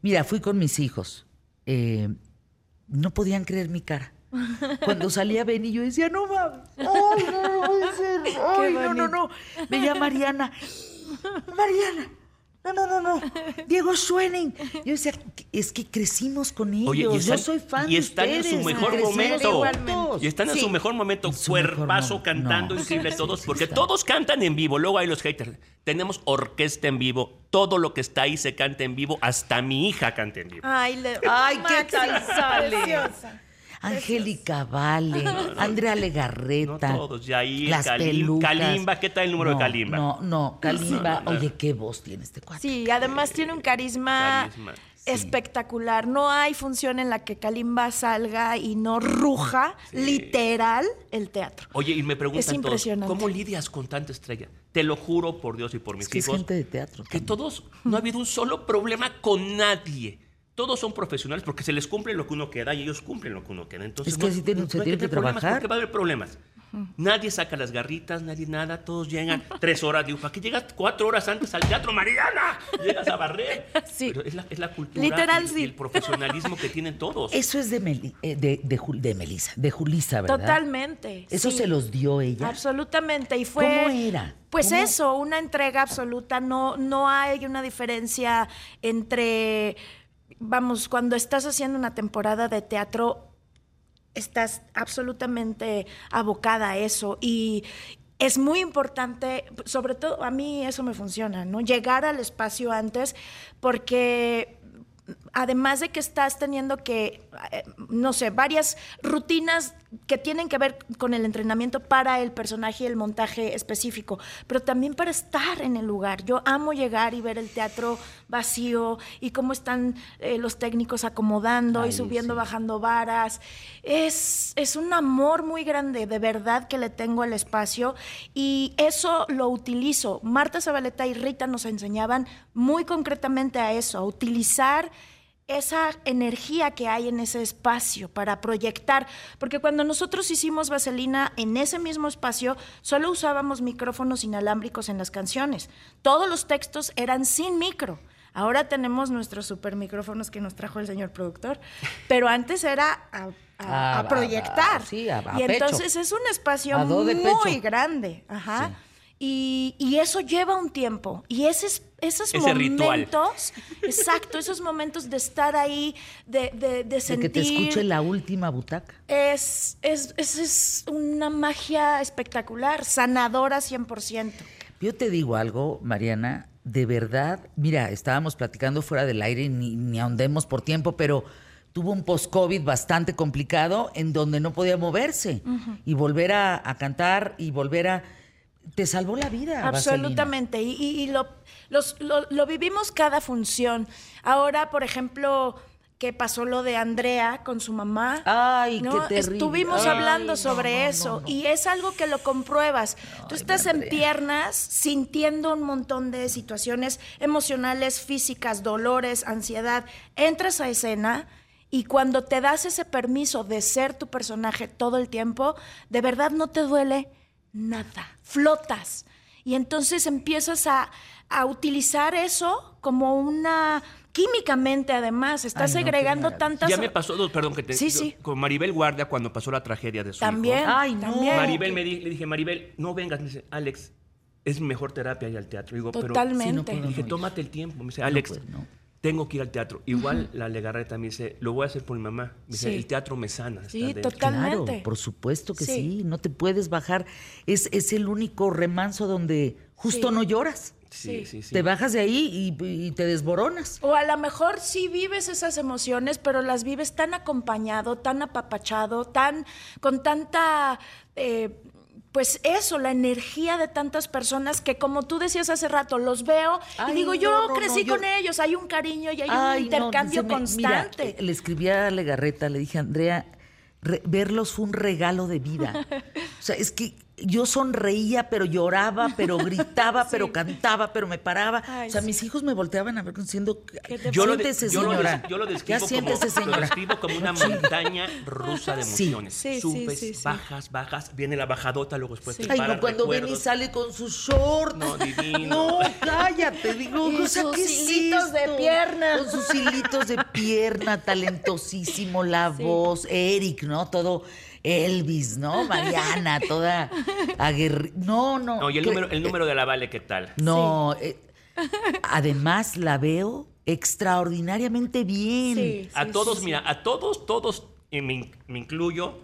mira, fui con mis hijos. Eh, no podían creer mi cara. Cuando salía Benny, yo decía, no mames, ay, [laughs] no, ay, no, no, no. Veía a Mariana, Mariana, no, no, no, no, Diego Schwenning. Yo decía, es que crecimos con ellos, Oye, y yo están- soy fan y de están en su ustedes, mejor momento. Y están en Sí. su mejor momento, mejor cuerpazo momento. cantando, No. increíble Sí, todos, sí, porque está. todos cantan en vivo. Luego hay los haters. Tenemos orquesta en vivo, todo lo que está ahí se canta en vivo, hasta mi hija canta en vivo. Ay, le- Ay, ¿qué tal sale? Angélica Vale, [laughs] Andrea No Legarreta. todos, Yair, las Kalim-. Kalimba, ¿qué tal el número de Kalimba? No, no, Kalimba. No, no, no. Oye, qué voz tiene este cuate. Sí, además tiene un carisma, Carisma, espectacular. No hay función en la que Kalimba salga y no ruja literal el teatro. Oye, y me preguntan Es todos. ¿cómo lidias con tanta estrella? Te lo juro por Dios y por mis Es que es hijos. gente de teatro. que también. todos, no ha habido un solo problema con nadie. Todos son profesionales porque se les cumple lo que uno queda y ellos cumplen lo que uno queda. Entonces, Es que así tienen- se hay tienen que trabajar. Porque va a haber problemas. Nadie saca las garritas, nadie nada, todos llegan [laughs] tres horas. Digo, ¿para qué llegas cuatro horas antes al teatro, Mariana? Llegas a barrer. Sí. Pero es la, es la cultura Literal, y, sí. y el profesionalismo que tienen todos. Eso es de, Meli- eh, de, de, Jul- de Melissa, de Julisa, ¿verdad? Totalmente. Eso sí. se los dio ella. Absolutamente. Y fue. ¿Cómo era? Pues ¿Cómo? eso, una entrega absoluta. No, no hay una diferencia entre. Vamos, cuando estás haciendo una temporada de teatro, estás absolutamente abocada a eso. Y es muy importante, sobre todo a mí eso me funciona, ¿no? Llegar al espacio antes, porque además de que estás teniendo que, eh, no sé, varias rutinas que tienen que ver con el entrenamiento para el personaje y el montaje específico, pero también para estar en el lugar. Yo amo llegar y ver el teatro vacío y cómo están eh, los técnicos acomodando y subiendo, sí. bajando varas. Es, es un amor muy grande, de verdad, que le tengo al espacio y eso lo utilizo. Marta Zabaleta y Rita nos enseñaban muy concretamente a eso, a utilizar esa energía que hay en ese espacio para proyectar, porque cuando nosotros hicimos Vaselina en ese mismo espacio, solo usábamos micrófonos inalámbricos en las canciones. Todos los textos eran sin micro. Ahora tenemos nuestros super micrófonos que nos trajo el señor productor, pero antes era a, a- [laughs] A- a a- proyectar. sí, y pecho. entonces es un espacio muy pecho. grande. Ajá. Y, y eso lleva un tiempo. Y ese, es- esos Ese ritual. momentos, exacto, esos momentos de estar ahí, de, de, de De sentir. que te escuche la última butaca. es, es, es, es una magia espectacular, sanadora 100%. Yo te digo algo, Mariana, de verdad, mira, estábamos platicando fuera del aire, ni, ni ahondemos por tiempo, pero tuvo un post-COVID bastante complicado en donde no podía moverse y volver a, a cantar y volver a... Te salvó la vida. Vaselina. Absolutamente. Y, y- y lo, los- lo, lo vivimos cada función. Ahora, por ejemplo, que pasó lo de Andrea con su mamá. Ay, qué ¿no? terrible. Estuvimos Ay, hablando sobre no, no, eso. Y es algo que lo compruebas. Tú estás en piernas sintiendo un montón de situaciones emocionales, físicas, dolores, ansiedad. Entras a escena. Y cuando te das ese permiso de ser tu personaje todo el tiempo, de verdad no te duele nada, flotas. Y entonces empiezas a, a utilizar eso como una, químicamente además, estás Ay, no, segregando maravilla. tantas... Ya me pasó, dos, perdón, que te, Sí, sí. con Maribel Guardia cuando pasó la tragedia de su También, hijo. Ay, no. también. Maribel me di- le dije, Maribel, no vengas. Me dice, Alex, es mejor terapia ir al teatro. Digo, Totalmente. Sí, no pero puedo. dije, tómate el tiempo. Me dice, Alex, no. Tengo que ir al teatro. Igual la Legarreta me dice, lo voy a hacer por mi mamá. Me dice, Sí. el teatro me sana. Sí, estar dentro". total. Totalmente. Claro, por supuesto que Sí. sí. No te puedes bajar. Es, es el único remanso donde justo Sí. no lloras. Sí, Sí. sí, sí. Te bajas de ahí y, y te desboronas. O a lo mejor sí vives esas emociones, pero las vives tan acompañado, tan apapachado, tan con tanta eh, pues eso, la energía de tantas personas que como tú decías hace rato, los veo Ay, y digo, yo no, crecí no, yo- con ellos, hay un cariño y hay Ay, un intercambio me- constante. mira, eh, le escribí a Legarreta, le dije, Andrea, re- verlos fue un regalo de vida. [laughs] O sea, es que yo sonreía, pero lloraba, pero [laughs] gritaba, pero cantaba, pero me paraba. Ay, o sea, sí. mis hijos me volteaban a ver diciendo, ¿Qué te Yo lo, de- siéntese, yo lo señora. des- yo lo describo, como, lo señora. describo como una montaña rusa de Sí. emociones. Sí, sí, Subes, sí, sí. bajas, bajas, viene la bajadota, luego después Sí. te Ay, no, cuando ven y recuerdos. sale con sus shorts. No, divino. No, cállate, digo, Y o sea, sus ¿qué es hilitos de pierna. Con sus hilitos de pierna, talentosísimo, la Sí. voz, Eric, ¿no? Todo Elvis, ¿no? Mariana, toda aguerrida. No, no. No, y el que- número, el número de la Vale, ¿qué tal? No, eh, además la veo extraordinariamente bien. Sí, A sí, todos, sí, mira, a todos, todos, y me incluyo,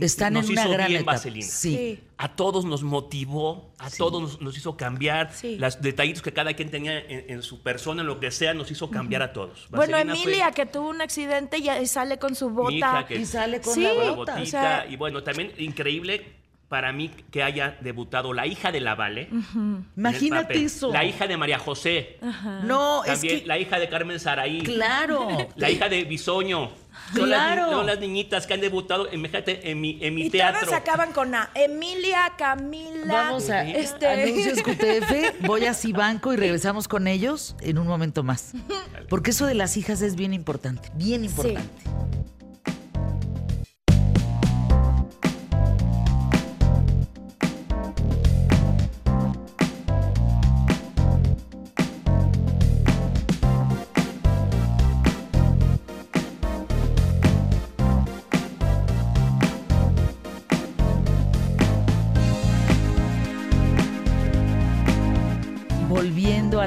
Están nos en una hizo gran bien etapa. Vaselina. Sí. Sí. a todos nos motivó, a todos nos, nos hizo cambiar, Sí. los detallitos que cada quien tenía en, en su persona, en lo que sea, nos hizo cambiar a todos. Bueno, fue Emilia, que tuvo un accidente y y sale con su bota. mi hija que Y sale con Sí, la botita, o sea- y bueno, también increíble para mí que haya debutado la hija de la Vale. Imagínate papel. eso. La hija de María José. No, es También que. la hija de Carmen Saraí. Claro. La hija de Bisoño. Son, las, son las niñitas que han debutado en, mi, en mi y teatro. todas acaban con A. Emilia, Camila. Vamos a este... anuncios QTF, [laughs] voy a Cibanco y regresamos con ellos en un momento más. Porque eso de las hijas es bien importante, bien importante.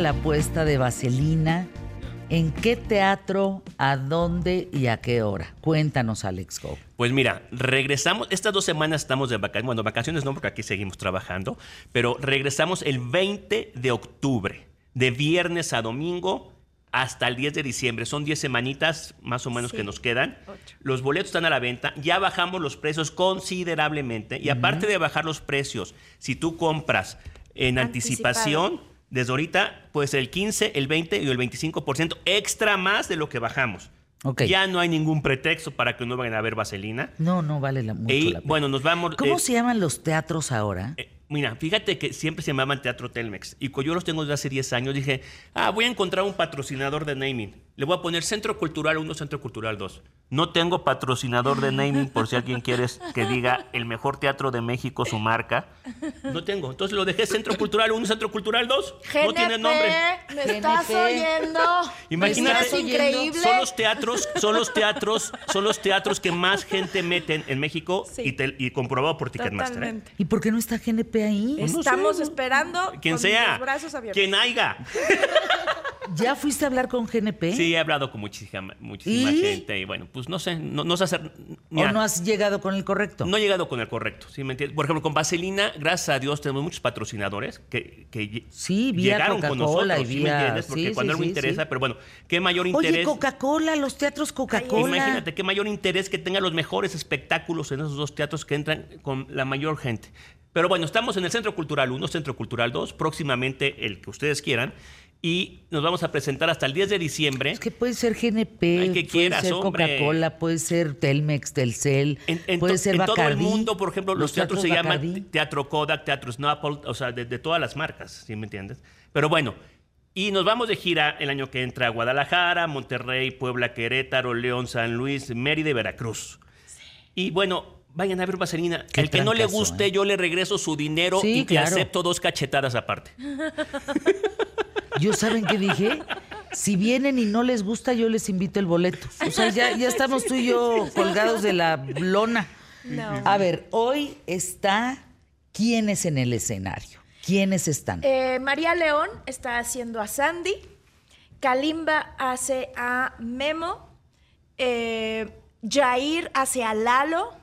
La apuesta de Vaselina, ¿en qué teatro, a dónde y a qué hora? Cuéntanos, Alex Go. Pues mira, regresamos, estas dos semanas estamos de vacaciones, bueno, vacaciones no, porque aquí seguimos trabajando, pero regresamos el 20 de octubre, de viernes a domingo hasta el 10 de diciembre. Son 10 semanitas más o menos Sí. que nos quedan. Ocho. Los boletos están a la venta, ya bajamos los precios considerablemente. Y aparte de bajar los precios, si tú compras en Anticipado. anticipación, desde ahorita puede ser el 15, el 20 y el 25% extra más de lo que bajamos. Ok. Ya no hay ningún pretexto para que no vayan a ver vaselina. No, no vale la, mucho Y la pena. bueno, nos vamos. ¿Cómo eh, se llaman los teatros ahora? eh, mira, fíjate que siempre se llamaban Teatro Telmex. Y cuando yo los tengo desde hace 10 años, dije, ah, voy a encontrar un patrocinador de naming. Le voy a poner Centro Cultural 1, Centro Cultural 2. No tengo patrocinador de naming, por si alguien quiere que diga el mejor teatro de México, su marca. No tengo. Entonces lo dejé Centro Cultural 1, Centro Cultural 2. No tiene nombre. ¿Me estás GNP. oyendo? Imagínate, son los teatros, son los teatros, son los teatros que más gente meten en México Sí. y, te- y comprobado por Ticketmaster. ¿eh? ¿Y por qué no está GNP ahí? no Estamos sé. esperando Quien con sea, los brazos abiertos. quien haya. [laughs] ¿Ya fuiste a hablar con GNP? Sí, he hablado con muchísima, muchísima ¿Y? gente y bueno, pues no sé, no, no sé hacer. ¿O no has llegado con el correcto? no he llegado con el correcto, ¿sí me entiendes? Por ejemplo, con Vaselina, gracias a Dios, tenemos muchos patrocinadores que, que Sí, llegaron con nosotros, y ¿sí me entiendes? Porque sí, cuando sí, algo sí, interesa, sí. pero bueno, qué mayor Oye, interés. Coca-Cola, los teatros Coca-Cola. Imagínate qué mayor interés que tenga los mejores espectáculos en esos dos teatros que entran con la mayor gente. Pero bueno, estamos en el Centro Cultural 1, Centro Cultural 2, próximamente el que ustedes quieran. Y nos vamos a presentar hasta el 10 de diciembre. Es que puede ser GNP, Ay, que puede ser. Coca-Cola, puede ser Telmex, Telcel, En, en puede to- ser en todo el Bacardí. mundo, por ejemplo, los, teatros, se llaman Bacardí. Teatro Kodak, Teatro Snapple, o sea, de, de todas las marcas, ¿sí me entiendes? Pero bueno, y nos vamos de gira el año que entra a Guadalajara, Monterrey, Puebla, Querétaro, León, San Luis, Mérida y Veracruz. Y bueno, vayan a ver Vaselina. Qué El que no le guste, ¿eh? yo le regreso su dinero Sí, y le claro. acepto dos cachetadas aparte. [laughs] Yo saben qué dije. Si vienen y no les gusta, yo les invito el boleto. O sea, ya, ya estamos tú y yo colgados de la lona. No. A ver, hoy está quién es en el escenario. ¿Quiénes están? Eh, María León está haciendo a Sandy. Kalimba hace a Memo. Eh, Jair hace a Lalo.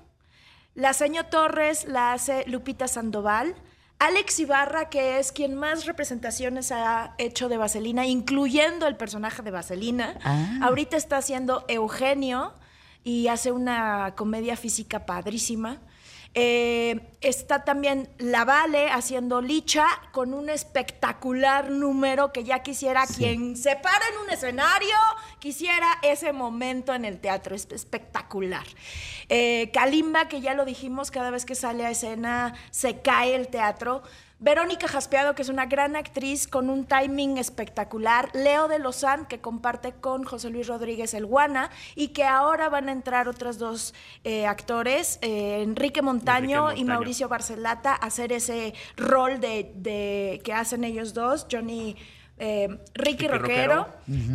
La seño Torres la hace Lupita Sandoval. Alex Ibarra, que es quien más representaciones ha hecho de Vaselina, incluyendo el personaje de Vaselina. Ah. Ahorita está haciendo Eugenio y hace una comedia física padrísima. Eh, está también La Vale haciendo Licha con un espectacular número que ya quisiera quien se para en un escenario, quisiera ese momento en el teatro, es espectacular. Eh, Kalimba, que ya lo dijimos, cada vez que sale a escena se cae el teatro. Verónica Jaspeado, que es una gran actriz con un timing espectacular. Leo de Lozán, que comparte con José Luis Rodríguez el Guana. Y que ahora van a entrar otros dos eh, actores, eh, Enrique Montaño, Enrique y. Mauricio Barcelata, a hacer ese rol de, de- que hacen ellos dos, Johnny eh, Ricky, Ricky Roquero. Roquero.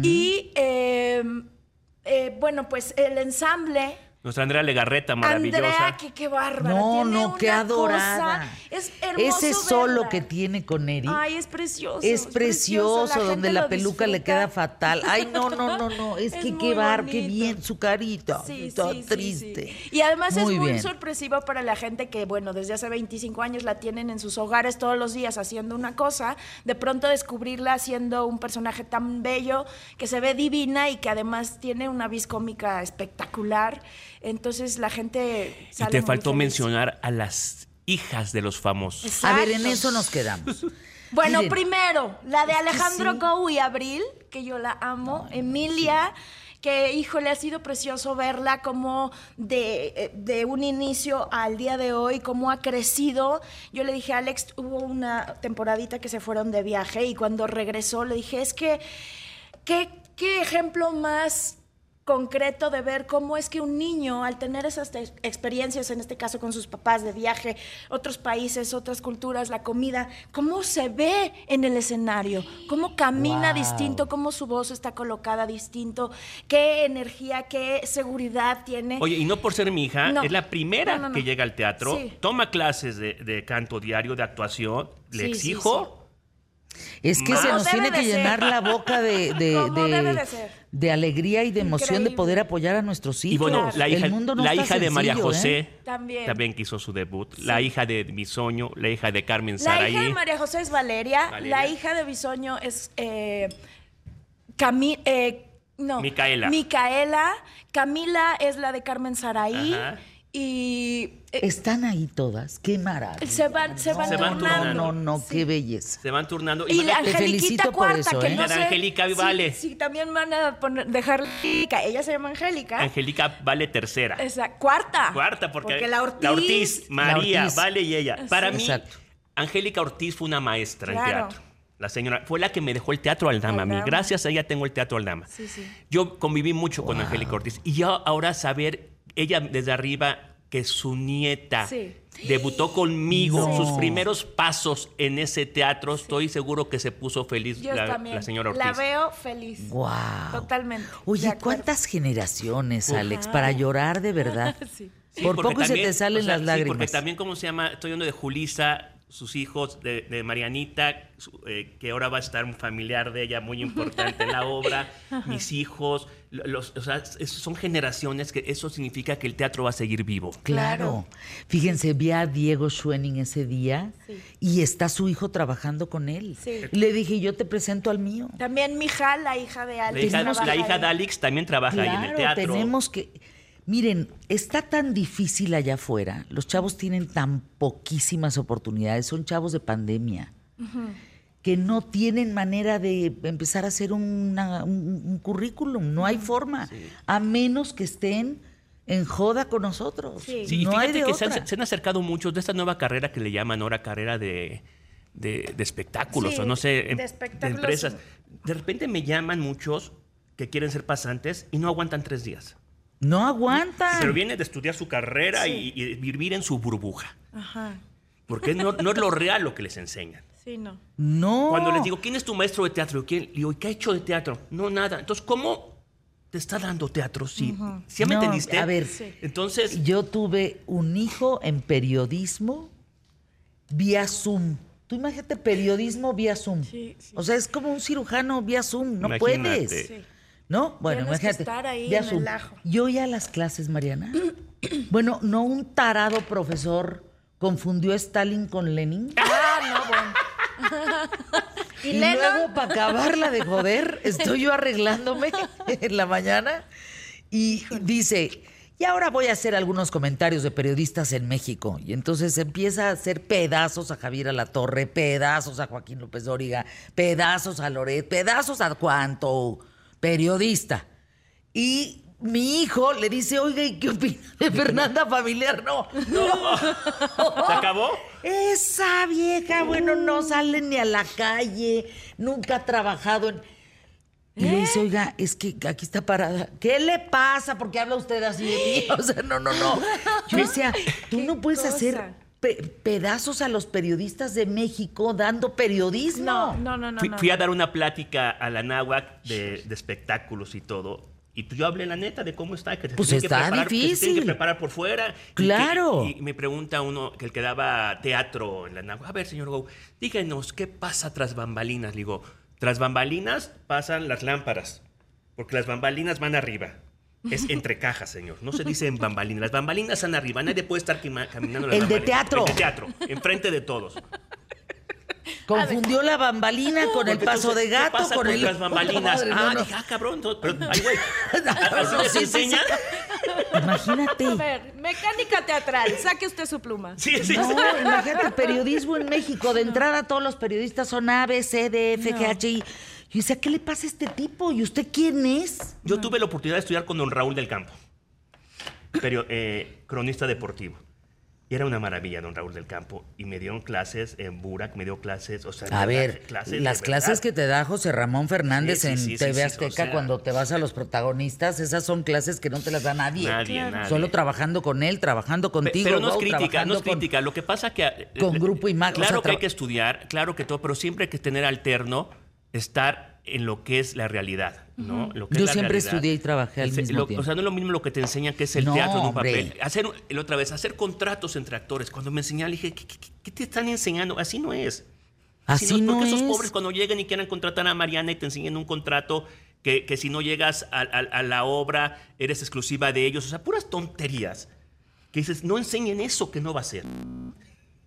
Y eh, eh, bueno, pues el ensamble. Nuestra Andrea Legarreta, maravillosa. Andrea, que qué bárbara. No, tiene no, una qué adorada. cosa- Es hermoso Ese solo verla. que tiene con Eric. Ay, es precioso. es precioso, donde la peluca le queda fatal. Ay, no, no, no, no. [laughs] Es, Es que qué bar, qué bien su carita. Sí, Está sí, triste. sí. Y además Muy es muy bien. sorpresivo para la gente que, bueno, desde hace 25 años la tienen en sus hogares todos los días haciendo una cosa, de pronto descubrirla haciendo un personaje tan bello, que se ve divina y que además tiene una vis cómica espectacular. Entonces la gente Y sale te muy faltó feliz. mencionar a las hijas de los famosos. A ver, en eso nos quedamos. Bueno, Miren, primero, la de Alejandro sí. Gou y Abril, que yo la amo, Emilia, que híjole, ha sido precioso verla como de, eh, de un inicio al día de hoy, cómo ha crecido. Yo le dije a Alex, hubo una temporadita que se fueron de viaje y cuando regresó le dije, es que, ¿qué, qué ejemplo más concreto de ver cómo es que un niño, al tener esas experiencias, en este caso con sus papás de viaje, otros países, otras culturas, la comida, cómo se ve en el escenario, cómo camina Wow. distinto, cómo su voz está colocada distinto, qué energía, qué seguridad tiene. Oye, y no por ser mi hija, No. es la primera No, no, no. que llega al teatro, Sí. toma clases de, de canto diario, de actuación, le Sí, sí, exijo. Es que Como se nos tiene que ser. llenar la boca de, [laughs] de, de- alegría y de emoción de poder apoyar a nuestros hijos. Y bueno, Claro. la hija, El mundo no la está hija de María José ¿eh? También. que hizo su debut, la hija de Bisoño, la hija de Carmen La Saraí. hija de María José es Valeria, Valeria. la hija de Bisoño es eh, Cami- eh, no, Micaela. Micaela, Camila es la de Carmen Saraí Ajá. Y eh, Están ahí todas. Qué maravilla. se van, se van, Se van turnando. turnando. No, no, qué belleza. Se van turnando. Y la Angeliquita felicito por cuarta, eso, que ¿eh? no La sé. Angélica sí, Vale. Sí, también van a poner, dejar Angélica. Ella se llama Angélica. Angélica vale tercera. Esa, cuarta. Cuarta, porque, la Ortiz. María, Ortiz. Vale y ella. Para mí, Exacto. Angélica Ortiz fue una maestra en teatro. La señora fue la que me dejó el teatro Aldama a mí. Gracias a ella tengo el teatro Aldama. Sí, sí. Yo conviví mucho con Angélica Ortiz. Y yo ahora saber, ella desde arriba, que su nieta Sí. debutó conmigo, No. sus primeros pasos en ese teatro, estoy seguro que se puso feliz Yo la, también. la señora Ortiz. La veo feliz. Wow. Totalmente. Oye. ¿cuántas generaciones, Alex, para llorar de verdad? [laughs] Sí. Sí, Por poco y se te salen o sea, las sí, lágrimas. porque también, ¿cómo se llama? Estoy hablando de Julisa, sus hijos, de, de Marianita, su- eh, que ahora va a estar un familiar de ella muy importante en la obra, [laughs] mis hijos, lo- los, o sea, son generaciones que eso significa que el teatro va a seguir vivo. Claro. Fíjense, vi a Diego Schwenning ese día Sí. y está su hijo trabajando con él. Sí. Le dije, yo te presento al mío. También Mija, la hija de La Alex. hija, la hija de Alex también trabaja ahí en el teatro. tenemos que... Miren, está tan difícil allá afuera. Los chavos tienen tan poquísimas oportunidades. Son chavos de pandemia. Que no tienen manera de empezar a hacer una- un, un currículum. No hay forma. A menos que estén en joda con nosotros. Sí. Sí, y no hay fíjate de que se han, se han acercado muchos de esta nueva carrera que le llaman ahora carrera de, de- de espectáculos, Sí, o no sé, em- de de, espectáculos. empresas. De repente me llaman muchos que quieren ser pasantes y no aguantan tres días. No aguantan. Pero vienen de estudiar su carrera Sí. y, y vivir en su burbuja. Ajá. Porque no, no es lo real lo que les enseñan. Sí, no. No. Cuando les digo, ¿quién es tu maestro de teatro? ¿Quién? Le digo, ¿y qué ha hecho de teatro? No, nada. Entonces, ¿cómo te está dando teatro? Sí. ¿Sí me No, entendiste? a ver, Sí. Entonces, Yo tuve un hijo en periodismo vía Zoom. Tú imagínate periodismo vía Zoom. Sí, sí. O sea, es como un cirujano vía Zoom, no Imagínate. puedes. Sí. ¿No? Bueno, Tienes que imagínate. estar ahí vía en el Zoom. ajo. Yo ya las clases, Mariana. [clears throat] bueno, no un tarado profesor confundió a Stalin con Lenin. [laughs] Ah, no, bueno. [laughs] Y, ¿Y luego, para acabarla de joder, estoy yo arreglándome [laughs] en la mañana y dice, y ahora voy a hacer algunos comentarios de periodistas en México. Y entonces empieza a hacer pedazos a Javier Alatorre, pedazos a Joaquín López Dóriga, pedazos a Loret, pedazos a cuanto periodista. Y mi hijo le dice, oiga, ¿y qué opina de Fernanda Familiar? No, no. [laughs] ¿Se acabó? Esa vieja, bueno, no sale ni a la calle, nunca ha trabajado en... Y le dice, oiga, es que aquí está parada. ¿Qué le pasa? ¿Por qué habla usted así de mí? [laughs] O sea, no, no, no. Yo decía, tú ¿Qué no puedes cosa? hacer pe- pedazos a los periodistas de México dando periodismo. No, no, no, no. fui, no. fui a dar una plática a la náhuac de, de espectáculos y todo. Y pues yo hablé la neta de cómo está, que se Pues tienen está que preparar, que se tienen difícil. que preparar por fuera. Y que- Claro. Y, me pregunta uno, que el que daba teatro en la náhuac, a ver, señor Gou, díganos, ¿qué pasa tras bambalinas? Le digo, tras bambalinas pasan las lámparas, porque las bambalinas van arriba. Es entre cajas, señor. No se dice en bambalinas. Las bambalinas están arriba. Nadie puede estar caminando. las El de teatro. El de teatro. Enfrente de todos. Confundió la bambalina con el paso entonces, de gato, ¿qué pasa con con el... las bambalinas. Madre, [laughs] ah, no, no. dije, ah, cabrón. no, Pero, [laughs] ay, güey. No, ¿Así les enseña? Imagínate. A ver, mecánica teatral, saque usted su pluma. Sí, sí, No, sí. imagínate, periodismo en México. De entrada, todos los periodistas son A, B, C, D, F, G, H, I. Yo decía, ¿qué le pasa a este tipo? ¿Y usted quién es? Yo tuve la oportunidad de estudiar con don Raúl del Campo, perio- eh, cronista deportivo. Y era una maravilla, don Raúl del Campo. Y me dieron clases en Burak, me dio clases, o sea... A ver, clases las clases que te da José Ramón Fernández Sí, sí, en sí, sí, TV sí, o Azteca sea- cuando te vas a los protagonistas, esas son clases que no te las da nadie. Nadie, nadie. Solo trabajando con él, trabajando contigo. Pero no es Gau, crítica, no trabajando es con- crítica. Lo que pasa que... con eh, Grupo Imagen, o Claro sea, que hay que estudiar, claro que todo, pero siempre hay que tener alterno, estar en lo que es la realidad, ¿no? Lo que Yo es la siempre realidad. estudié y trabajé al Ese- mismo lo- tiempo. O sea, no es lo mismo lo que te enseñan que es el No, teatro en un hombre. papel. Hacer, el otra vez, hacer contratos entre actores. Cuando me enseñaron, dije, ¿qué, qué- qué te están enseñando? Así no es. Así no Porque esos es. pobres cuando llegan y quieran contratar a Mariana y te enseñan un contrato que, que si no llegas a, a- a la obra eres exclusiva de ellos. O sea, puras tonterías. Que dices, no enseñen eso que no va a ser.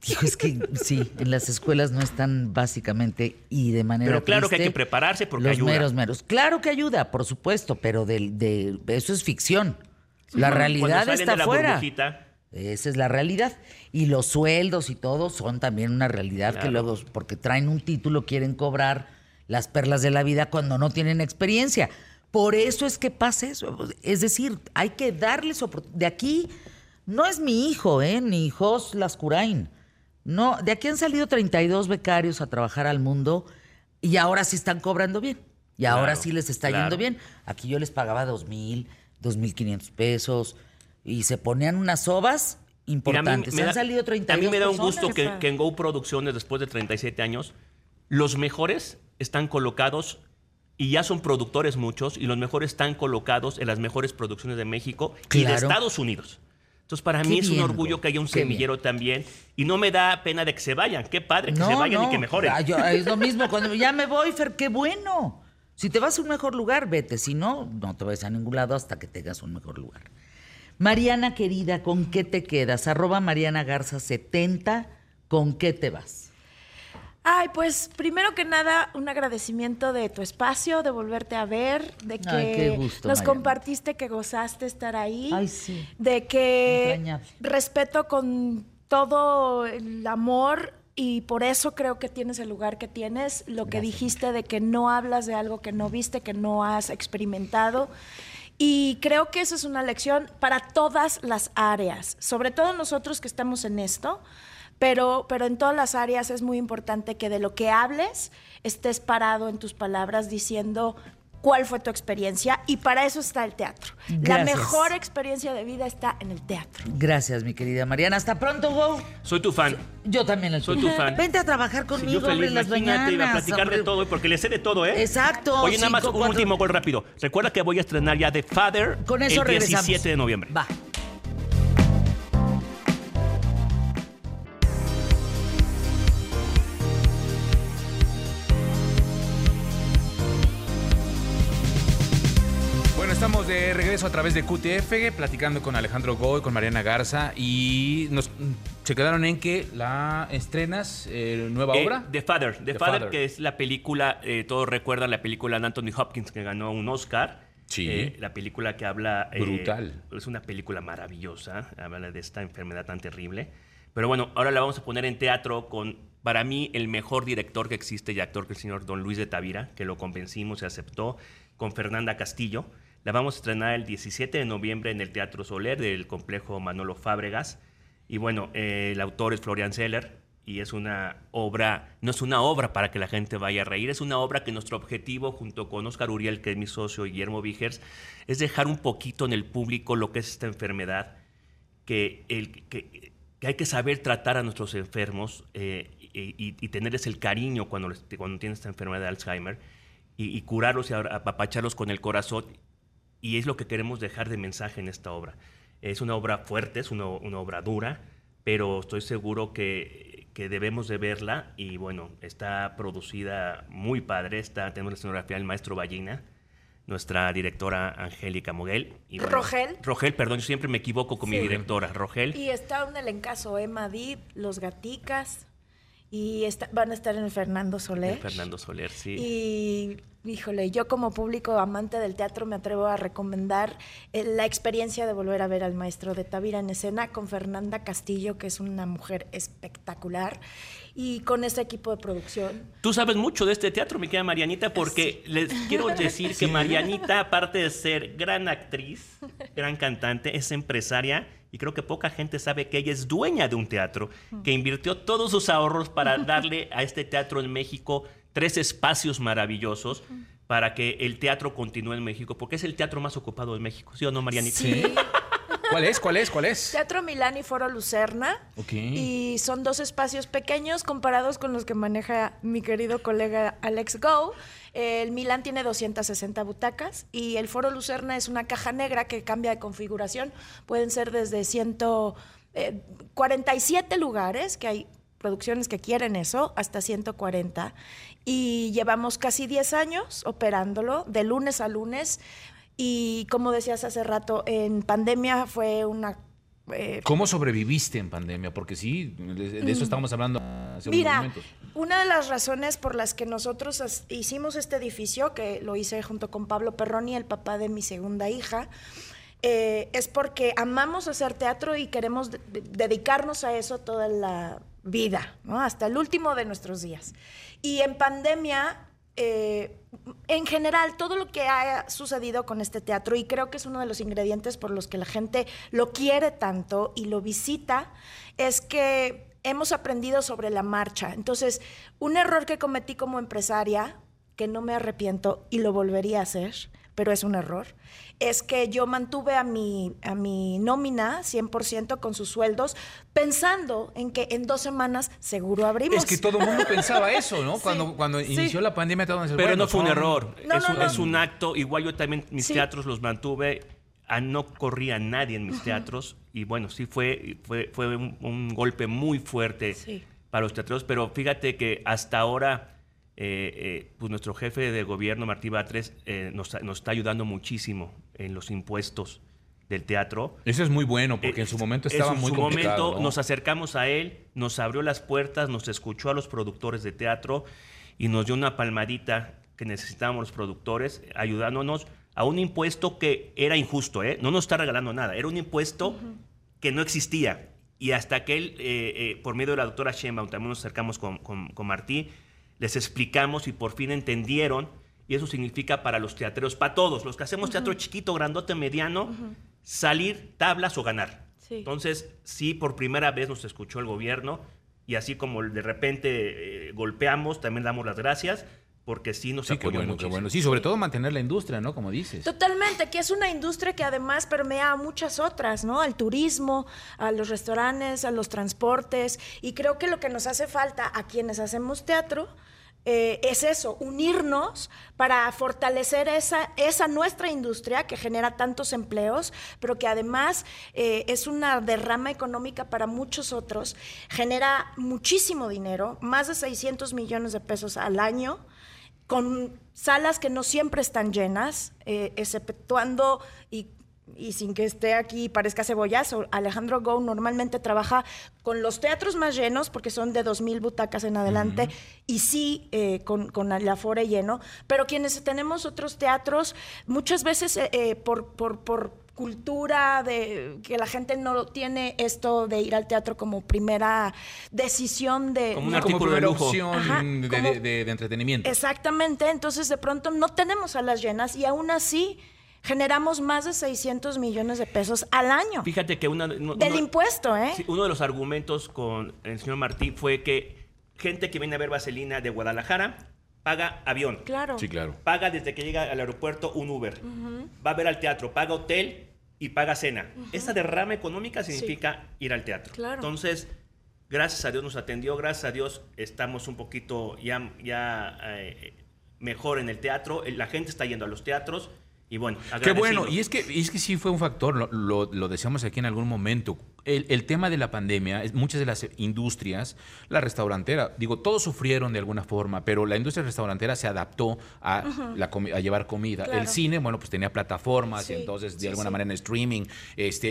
Hijo, es que sí, en las escuelas no están básicamente y de manera Pero claro que hay que prepararse porque los ayuda. meros meros. Claro que ayuda, por supuesto, pero del- de, eso es ficción. la realidad está de la burbujita, Esa es la realidad. Y los sueldos y todo son también una realidad que luego, porque traen un título, quieren cobrar las perlas de la vida cuando no tienen experiencia. Por eso es que pasa eso. Es decir, hay que darles oportunidad. De aquí, no es mi hijo, ¿eh? Ni Jos Lascurain. No, de aquí han salido 32 becarios a trabajar al mundo y ahora sí están cobrando bien. Y ahora sí les está claro. yendo bien. Aquí yo les pagaba dos mil, dos mil quinientos pesos y se ponían unas sobas Mira, importantes. a mí me Han da- salido 32 A mí me da un gusto que, en Go Producciones, después de 37 años, los mejores están colocados y ya son productores muchos, y los mejores están colocados en las mejores producciones de México y de. Estados Unidos. Entonces, para Qué mí es un orgullo que haya un qué bien. semillero también. Y no me da pena de que se vayan. Qué padre que se vayan y que mejoren. Ah, yo- es lo [laughs] mismo, cuando ya me voy, Fer, qué bueno. Si te vas a un mejor lugar, vete. Si no, no te vayas a ningún lado hasta que tengas un mejor lugar. Mariana querida, ¿con qué te quedas? Arroba Mariana Garza 70, ¿con qué te vas? Ay, pues primero que nada, un agradecimiento de tu espacio, de volverte a ver, de que Ay, gusto, nos Mariana. compartiste que gozaste estar ahí. Ay, sí. De que Entrañable. respeto con todo el amor y por eso creo que tienes el lugar que tienes. Lo que Gracias. dijiste de que no hablas de algo que no viste, que no has experimentado. Y creo que eso es una lección para todas las áreas, sobre todo nosotros que estamos en esto, pero, pero en todas las áreas es muy importante que de lo que hables estés parado en tus palabras diciendo cuál fue tu experiencia y para eso está el teatro. La mejor experiencia de vida está en el teatro. Gracias, mi querida Mariana. Hasta pronto, Go. Soy tu fan. Yo también el Soy tu fan. Vente a trabajar Sí, conmigo, yo feliz, hombre, en las imagínate, iba a platicar de todo, porque le sé de todo, ¿eh? Exacto, Oye, nada más cinco, un cuatro- último gol rápido. Recuerda que voy a estrenar ya The Father Con eso el regresamos. 17 de noviembre. Va. De regreso a través de QTF, platicando con Alejandro Goy, con Mariana Garza, y nos se quedaron en que la estrenas eh, nueva Eh, obra. The Father. The, The Father, Father. que es la película, eh, todos recuerdan la película de Anthony Hopkins que ganó un Oscar. Sí. Eh, la película que habla... eh, Brutal. Es una película maravillosa, habla de esta enfermedad tan terrible. Pero bueno, ahora la vamos a poner en teatro con, para mí, el mejor director que existe y actor que el señor Don Luis de Tavira, que lo convencimos y aceptó, con Fernanda Castillo. La vamos a estrenar el 17 de noviembre en el Teatro Soler del complejo Manolo Fábregas. Y bueno, eh, el autor es Florian Zeller y es una obra, no es una obra para que la gente vaya a reír, es una obra que nuestro objetivo, junto con Oscar Uriel, que es mi socio, y Guillermo Vigers, es dejar un poquito en el público lo que es esta enfermedad, que, el, que, que hay que saber tratar a nuestros enfermos eh, y, y- y tenerles el cariño cuando, cuando tienen esta enfermedad de Alzheimer y, y curarlos y apapacharlos con el corazón. Y es lo que queremos dejar de mensaje en esta obra. Es una obra fuerte, es una, una obra dura, pero estoy seguro que, que debemos de verla y bueno, está producida muy padre, está, tenemos la escenografía del maestro Ballina, nuestra directora Angélica Moguel. Y bueno, ¿Rogel? Rogel, perdón, yo siempre me equivoco con mi directora, Rogel. Y está un elencazo, Emma Dib, Los Gaticas, y está- van a estar en el Fernando Soler. Fernando Soler, sí. Y, híjole, yo como público amante del teatro me atrevo a recomendar eh, la experiencia de volver a ver al maestro de Tavira en escena con Fernanda Castillo, que es una mujer espectacular, y con este equipo de producción. Tú sabes mucho de este teatro, mi querida Marianita, porque les quiero [laughs] decir que Marianita, aparte de ser gran actriz, gran cantante, es empresaria y creo que poca gente sabe que ella es dueña de un teatro, que invirtió todos sus ahorros para [laughs] darle a este teatro en México tres espacios maravillosos para que el teatro continúe en México, porque es el teatro más ocupado de México, ¿sí o no, Marianita? Sí. ¿Cuál es? ¿Cuál es? ¿Cuál es? Teatro Milán y Foro Lucerna. Ok. Y son dos espacios pequeños comparados con los que maneja mi querido colega Alex Go. El Milán tiene 260 butacas y el Foro Lucerna es una caja negra que cambia de configuración. Pueden ser desde 147 lugares, que hay producciones que quieren eso, hasta 140. Y llevamos casi 10 años operándolo, de lunes a lunes. Y como decías hace rato, en pandemia fue una eh, ¿Cómo sobreviviste en pandemia? Porque sí, de, de eso estábamos hablando hace unos Mira, una de las razones por las que nosotros hicimos este edificio, que lo hice junto con Pablo Perroni, el papá de mi segunda hija, eh, es porque amamos hacer teatro y queremos de- de- dedicarnos a eso toda la vida, ¿no? hasta el último de nuestros días. Y en pandemia, eh, en general, todo lo que ha sucedido con este teatro, y creo que es uno de los ingredientes por los que la gente lo quiere tanto y lo visita, es que hemos aprendido sobre la marcha. Entonces, un error que cometí como empresaria, que no me arrepiento y lo volvería a hacer, pero es un error, es que yo mantuve a mi, a mi nómina 100% con sus sueldos, pensando en que en dos semanas seguro abrimos. Es que todo el mundo pensaba eso, ¿no? [laughs] Sí, Cuando, cuando sí. inició la pandemia, todo Pero bueno, no fue un son- error, No, es, no, un, no. es un acto. Igual yo también mis Sí. teatros los mantuve, a no corría nadie en mis teatros y bueno, sí fue, fue, fue un, un golpe muy fuerte Sí. para los teatros, pero fíjate que hasta ahora eh, eh, pues nuestro jefe de gobierno, Martí Batres, eh, nos, nos está ayudando muchísimo en los impuestos del teatro. Eso es muy bueno, porque Eh, en su momento en estaba su- muy su complicado. momento ¿no? nos acercamos a él, nos abrió las puertas, nos escuchó a los productores de teatro y nos dio una palmadita que necesitábamos los productores, ayudándonos a un impuesto que era injusto, ¿eh? no nos está regalando nada, era un impuesto que no existía. Y hasta que él, eh, eh, por medio de la doctora Sheinbaum, también nos acercamos con, con- con Martí, les explicamos y por fin entendieron, y eso significa para los teatreros, para todos, los que hacemos teatro chiquito, grandote, mediano, salir tablas o ganar. Sí. Entonces, sí, por primera vez nos escuchó el gobierno y así como de repente eh, golpeamos, también damos las gracias porque sí nos Sí, qué apoyó bueno, qué muchísimo. bueno. Sí, sobre todo mantener la industria, ¿no? Como dices. Totalmente, que es una industria que además permea a muchas otras, ¿no? Al turismo, a los restaurantes, a los transportes. Y creo que lo que nos hace falta a quienes hacemos teatro eh, es eso, unirnos para fortalecer esa, esa nuestra industria que genera tantos empleos, pero que además eh, es una derrama económica para muchos otros, genera muchísimo dinero, más de 600 millones de pesos al año con salas que no siempre están llenas, eh, exceptuando y y sin que esté aquí y parezca cebollazo, Alejandro Go normalmente trabaja con los teatros más llenos, porque son de 2.000 butacas en adelante, y sí eh, con, con el afore lleno, pero quienes tenemos otros teatros, muchas veces eh, eh, por, por, por cultura de que la gente no tiene esto de ir al teatro como primera decisión de Como un ¿no? artículo Como de lujo. Ajá, de, como- de- de- de entretenimiento. Exactamente, entonces de pronto no tenemos salas llenas y aún así generamos más de 600 millones de pesos al año. Fíjate que una, uno- Del uno- impuesto, ¿eh? sí, uno de los argumentos con el señor Martí fue que gente que viene a ver Vaselina de Guadalajara paga avión. Claro. Sí, claro. Paga desde que llega al aeropuerto un Uber. Va a ver al teatro, paga hotel y paga cena. Esa derrama económica significa ir al teatro. Claro. Entonces, gracias a Dios nos atendió, gracias a Dios estamos un poquito ya, ya eh, mejor en el teatro. La gente está yendo a los teatros y bueno, Qué bueno, y es que, y es que sí fue un factor, lo, lo, lo decíamos aquí en algún momento. El, el tema de la pandemia, es- muchas de las industrias, la restaurantera, digo, todos sufrieron de alguna forma, pero la industria restaurantera se adaptó a, la comi- a llevar comida. Claro. El cine, bueno, pues tenía plataformas Sí, y entonces de sí, alguna sí. manera en streaming, este,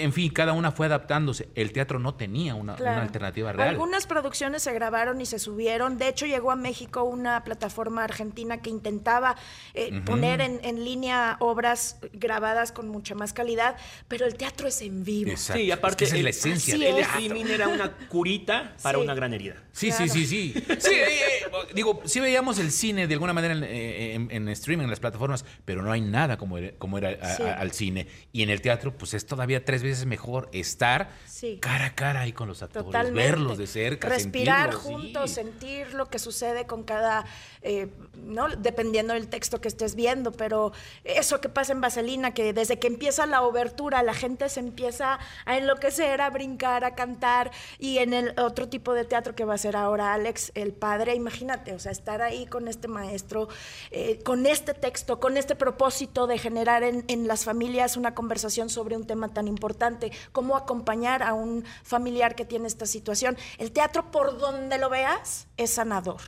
eh, en fin, cada una fue adaptándose. El teatro no tenía una, Claro. una alternativa real. Algunas producciones se grabaron y se subieron. De hecho, llegó a México una plataforma argentina que intentaba eh, poner en, en línea obras grabadas con mucha más calidad, pero el teatro es en vivo. Exacto. Sí, aparte que esa es la el- esencia Así del El streaming era una curita para Sí. una gran herida. Sí, Claro. sí, sí, sí. Sí, eh, eh, digo, sí veíamos el cine de alguna manera en, eh, en- en streaming, en las plataformas, pero no hay nada como era, como era a- Sí. a- al cine. Y en el teatro, pues es todavía tres veces mejor estar Sí. cara a cara ahí con los actores, Totalmente. verlos de cerca, Respirar juntos, sentir lo que sucede con cada, eh, ¿no? Dependiendo del texto que estés viendo, pero eso que pasa en Vaselina, que desde que empieza la obertura, la gente se empieza a enloquecer, a brincar, a cantar, y en el otro tipo de teatro que va a ser ahora Alex, el padre, imagínate, o sea, estar ahí con este maestro, eh, con este texto, con este propósito de generar en, en las familias una conversación sobre un tema tan importante, cómo acompañar a un familiar que tiene esta situación. El teatro, por donde lo veas, es sanador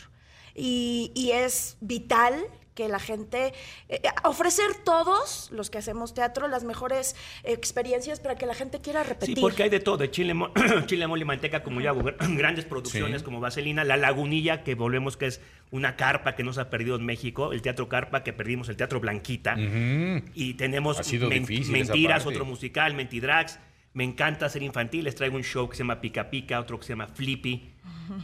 y es vital que la gente, eh, ofrecer todos los que hacemos teatro las mejores experiencias para que la gente quiera repetir. Sí, porque hay de todo, de chile, mo- [coughs] chile mole y manteca, como ya hubo [coughs] grandes producciones Sí. como Vaselina, La Lagunilla, que volvemos que es una carpa que no se ha perdido en México, el Teatro Carpa, que perdimos el Teatro Blanquita, y tenemos Ha sido Men- difícil esa Mentiras, otro musical, Mentidrags, me encanta hacer infantil, les traigo un show que se llama Pica Pica, otro que se llama Flippy, [laughs]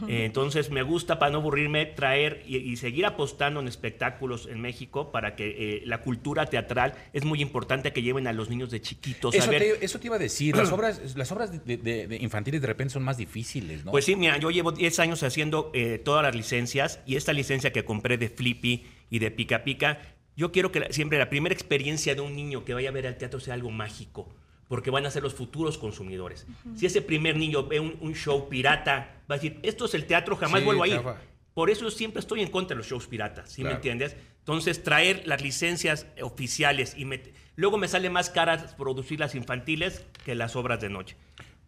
Eh, entonces me gusta para no aburrirme traer y, y seguir apostando en espectáculos en México para que eh, la cultura teatral es muy importante que lleven a los niños de chiquitos a Eso ver te, eso te iba a decir, las [clears throat] obras, las obras de, de- de infantiles de repente son más difíciles, ¿no? Pues sí, mira, yo llevo 10 años haciendo eh, todas las licencias y esta licencia que compré de Flippy y de Pica Pica, yo quiero que la- siempre la primera experiencia de un niño que vaya a ver al teatro sea algo mágico, porque van a ser los futuros consumidores. Si ese primer niño ve un, un show pirata, va a decir, esto es el teatro, jamás Sí, vuelvo a ir. chafa. Por eso yo siempre estoy en contra de los shows piratas, ¿sí Claro. me entiendes? Entonces, traer las licencias oficiales y met- luego me sale más cara producir las infantiles que las obras de noche.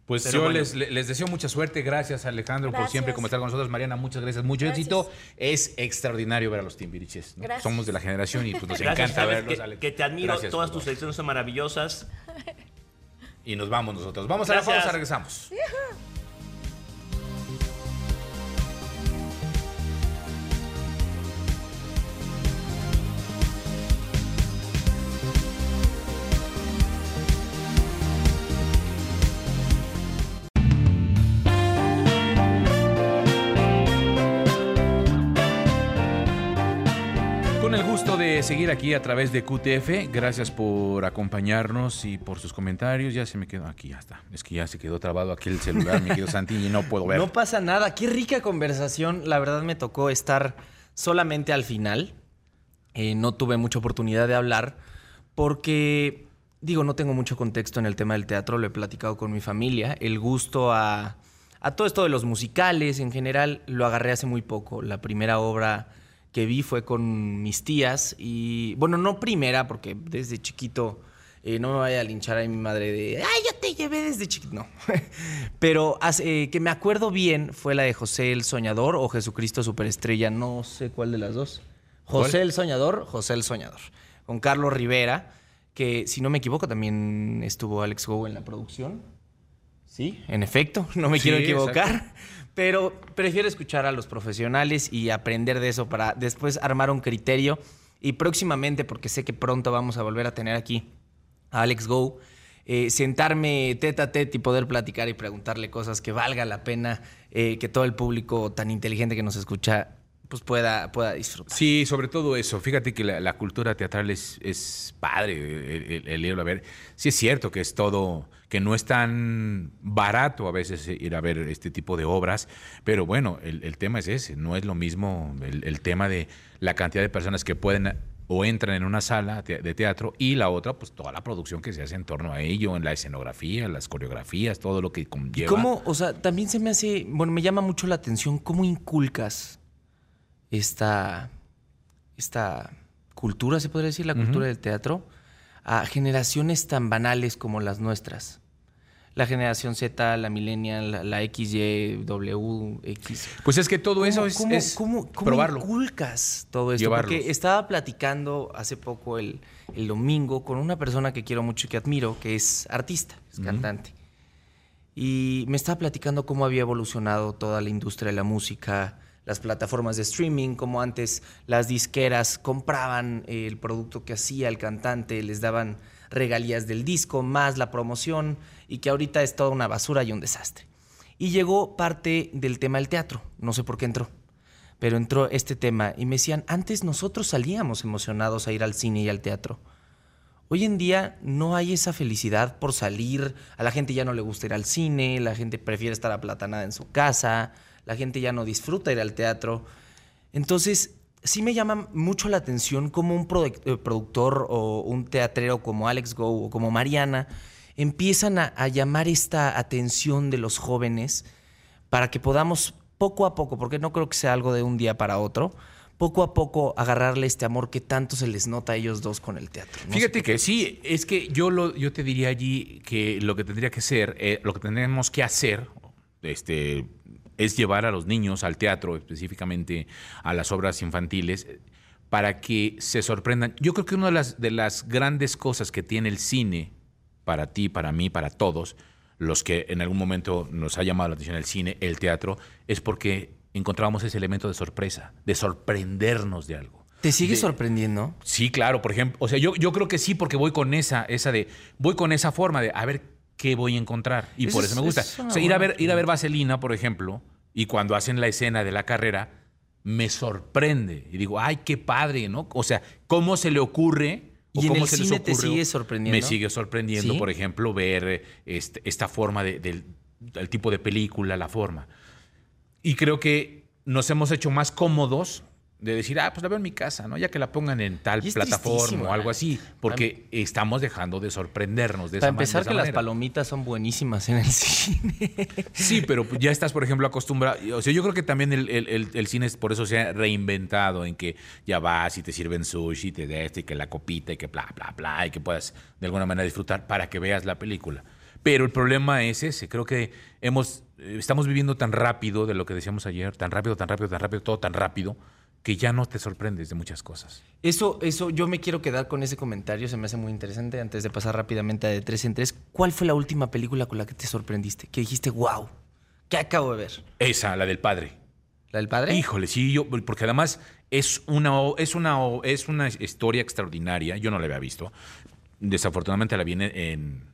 Pues Pero yo bueno. les, les deseo mucha suerte. Gracias, Alejandro, por Gracias. siempre como estar con nosotros. Mariana, muchas gracias. Mucho Gracias. éxito. Es extraordinario ver a los Timbiriches. ¿no? Gracias. Somos de la generación y pues nos Gracias, encanta verlos, que, que te admiro, Gracias, todas por tus secciones son maravillosas. [laughs] Y nos vamos nosotros. Vamos a la pausa, regresamos. De seguir aquí a través de QTF, gracias por acompañarnos y por sus comentarios. Ya se me quedó aquí, ya está. Es que ya se quedó trabado aquí el celular, mi querido Santi, y no puedo [laughs] ver. No pasa nada. Qué rica conversación. La verdad me tocó estar solamente al final. Eh, no tuve mucha oportunidad de hablar porque, digo, no tengo mucho contexto en el tema del teatro. Lo he platicado con mi familia. El gusto a, a todo esto de los musicales en general lo agarré hace muy poco. La primera obra que vi fue con mis tías y, bueno, no primera porque desde chiquito... eh, no me vaya a linchar a mi madre de, ay, yo te llevé desde chiquito. No. [laughs] Pero eh, que me acuerdo bien fue la de José el Soñador o Jesucristo Superestrella. No sé cuál de las dos. José ¿Cuál? el Soñador, José el Soñador. Con Carlos Rivera, que si no me equivoco también estuvo Alex Go en la producción. Sí, en efecto, [laughs] no me Sí, quiero equivocar. Pero prefiero escuchar a los profesionales y aprender de eso para después armar un criterio. Y próximamente, porque sé que pronto vamos a volver a tener aquí a Alex Go, eh, sentarme tete a tete y poder platicar y preguntarle cosas que valga la pena eh, que todo el público tan inteligente que nos escucha pues pueda, pueda disfrutar. Sí, sobre todo eso. Fíjate que la, la cultura teatral es, es padre el, el- a ver. Sí es cierto que es todo, que no es tan barato a veces ir a ver este tipo de obras, pero bueno, el, el tema es ese. No es lo mismo el, el tema de la cantidad de personas que pueden o entran en una sala de teatro y la otra, pues toda la producción que se hace en torno a ello, en la escenografía, las coreografías, todo lo que ¿Y conlleva. cómo, o sea, también se me hace, bueno, me llama mucho la atención cómo inculcas esta, esta cultura, se podría decir, la cultura del teatro, a generaciones tan banales como las nuestras. La generación Z, la millennial, la, la XY, W, X. Pues es que todo eso ¿Cómo- es, cómo- es cómo- cómo probarlo. inculcas todo esto? Llevarlos. Porque estaba platicando hace poco el, el domingo con una persona que quiero mucho y que admiro, que es artista, es cantante. Y me estaba platicando cómo había evolucionado toda la industria de la música, las plataformas de streaming, cómo antes las disqueras compraban eh, el producto que hacía el cantante, les daban regalías del disco, más la promoción, y que ahorita es toda una basura y un desastre. Y llegó parte del tema del teatro, no sé por qué entró, pero entró este tema y me decían, antes nosotros salíamos emocionados a ir al cine y al teatro. Hoy en día no hay esa felicidad por salir, a la gente ya no le gusta ir al cine, la gente prefiere estar aplatanada en su casa, la gente ya no disfruta ir al teatro. Entonces, sí me llama mucho la atención cómo un eh, productor o un teatrero como Alex Go o como Mariana empiezan a, llamar esta atención de los jóvenes para que podamos poco a poco, porque no creo que sea algo de un día para otro, poco a poco agarrarle este amor que tanto se les nota a ellos dos con el teatro. Fíjate que sí, es que yo lo, yo te diría allí que lo que tendría que ser, eh, lo que tendríamos que hacer, este, es llevar a los niños al teatro, específicamente a las obras infantiles, para que se sorprendan. Yo creo que una de las, de las grandes cosas que tiene el cine, para ti, para mí, para todos, los que en algún momento nos ha llamado la atención el cine, el teatro, es porque encontramos ese elemento de sorpresa, de sorprendernos de algo. ¿Te sigue de- sorprendiendo? Sí, claro, por ejemplo, o sea, yo, yo creo que sí, porque voy con esa, esa de, voy con esa forma de a ver qué voy a encontrar. Y Eso por es- eso me gusta. es O sea, ir a ver, ir a ver Vaselina, por ejemplo, y cuando hacen la escena de la carrera, me sorprende. Y digo, ay, qué padre, ¿no? O sea, ¿cómo se le ocurre? o ¿Y en cómo el se les cine te ocurrió? sigue sorprendiendo? Me sigue sorprendiendo, ¿Sí? por ejemplo, ver eh, este- esta forma de- del, del tipo de película, la forma. Y creo que nos hemos hecho más cómodos de decir, ah, pues la veo en mi casa, ¿no? Ya que la pongan en tal plataforma tristísimo, o algo así, porque estamos dejando de sorprendernos de esa Para empezar, de esa que las manera. palomitas son buenísimas en el [laughs] cine. Sí, pero ya estás, por ejemplo, acostumbrado. O sea, yo creo que también el, el- el- el cine es por eso se ha reinventado en que ya vas y te sirven sushi, te de este, y que la copita y que bla, bla, bla, y que puedas de alguna manera disfrutar para que veas la película. Pero el problema es ese. Creo que hemos, eh, estamos viviendo tan rápido de lo que decíamos ayer, tan rápido, tan rápido, tan rápido, todo tan rápido, que ya no te sorprendes de muchas cosas. Eso, eso, yo me quiero quedar con ese comentario, se me hace muy interesante. Antes de pasar rápidamente a de tres en tres, ¿cuál fue la última película con la que te sorprendiste? Que dijiste, wow, ¿qué acabo de ver? Esa, la del padre. ¿La del padre? Híjole, sí, yo, porque además es una, es una, es una historia extraordinaria. Yo no la había visto. Desafortunadamente la vi en, en-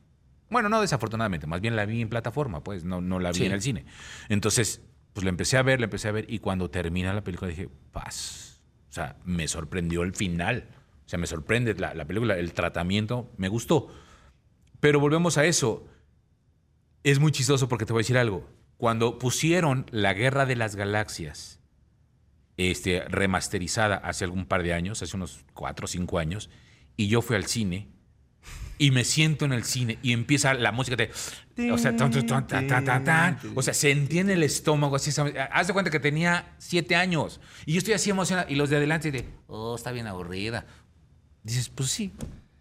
bueno, no desafortunadamente, más bien la vi en plataforma, pues, no, no la vi Sí. en el cine. Entonces, pues la empecé a ver, la empecé a ver, y cuando termina la película dije, paz. O sea, me sorprendió el final. O sea, me sorprende la, la película, el tratamiento, me gustó. Pero volvemos a eso. Es muy chistoso porque te voy a decir algo. Cuando pusieron La Guerra de las Galaxias, este, remasterizada hace algún par de años, hace unos cuatro o cinco años, y yo fui al cine y me siento en el cine y empieza la música de. O sea, tan, tan, tan, o sea, sentí en el estómago así. Haz de cuenta que tenía siete años y yo estoy así emocionado y los de adelante de, oh, está bien aburrida. Dices, pues sí.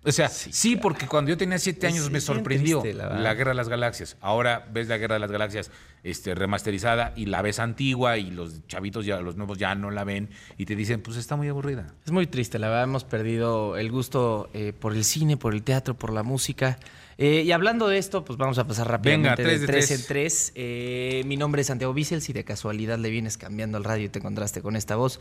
O sea, sí, porque cuando yo tenía siete años Es- me sorprendió triste, la la. Guerra de las Galaxias. Ahora ves la Guerra de las Galaxias este, remasterizada y la ves antigua y los chavitos ya, los nuevos ya no la ven y te dicen, pues está muy aburrida. Es muy triste, la verdad hemos perdido el gusto eh, por el cine, por el teatro, por la música. Eh, y hablando de esto, pues vamos a pasar rápidamente tres de tres tres. en tres. Eh, mi nombre es Santiago Bissell, si de casualidad le vienes cambiando el radio y te encontraste con esta voz.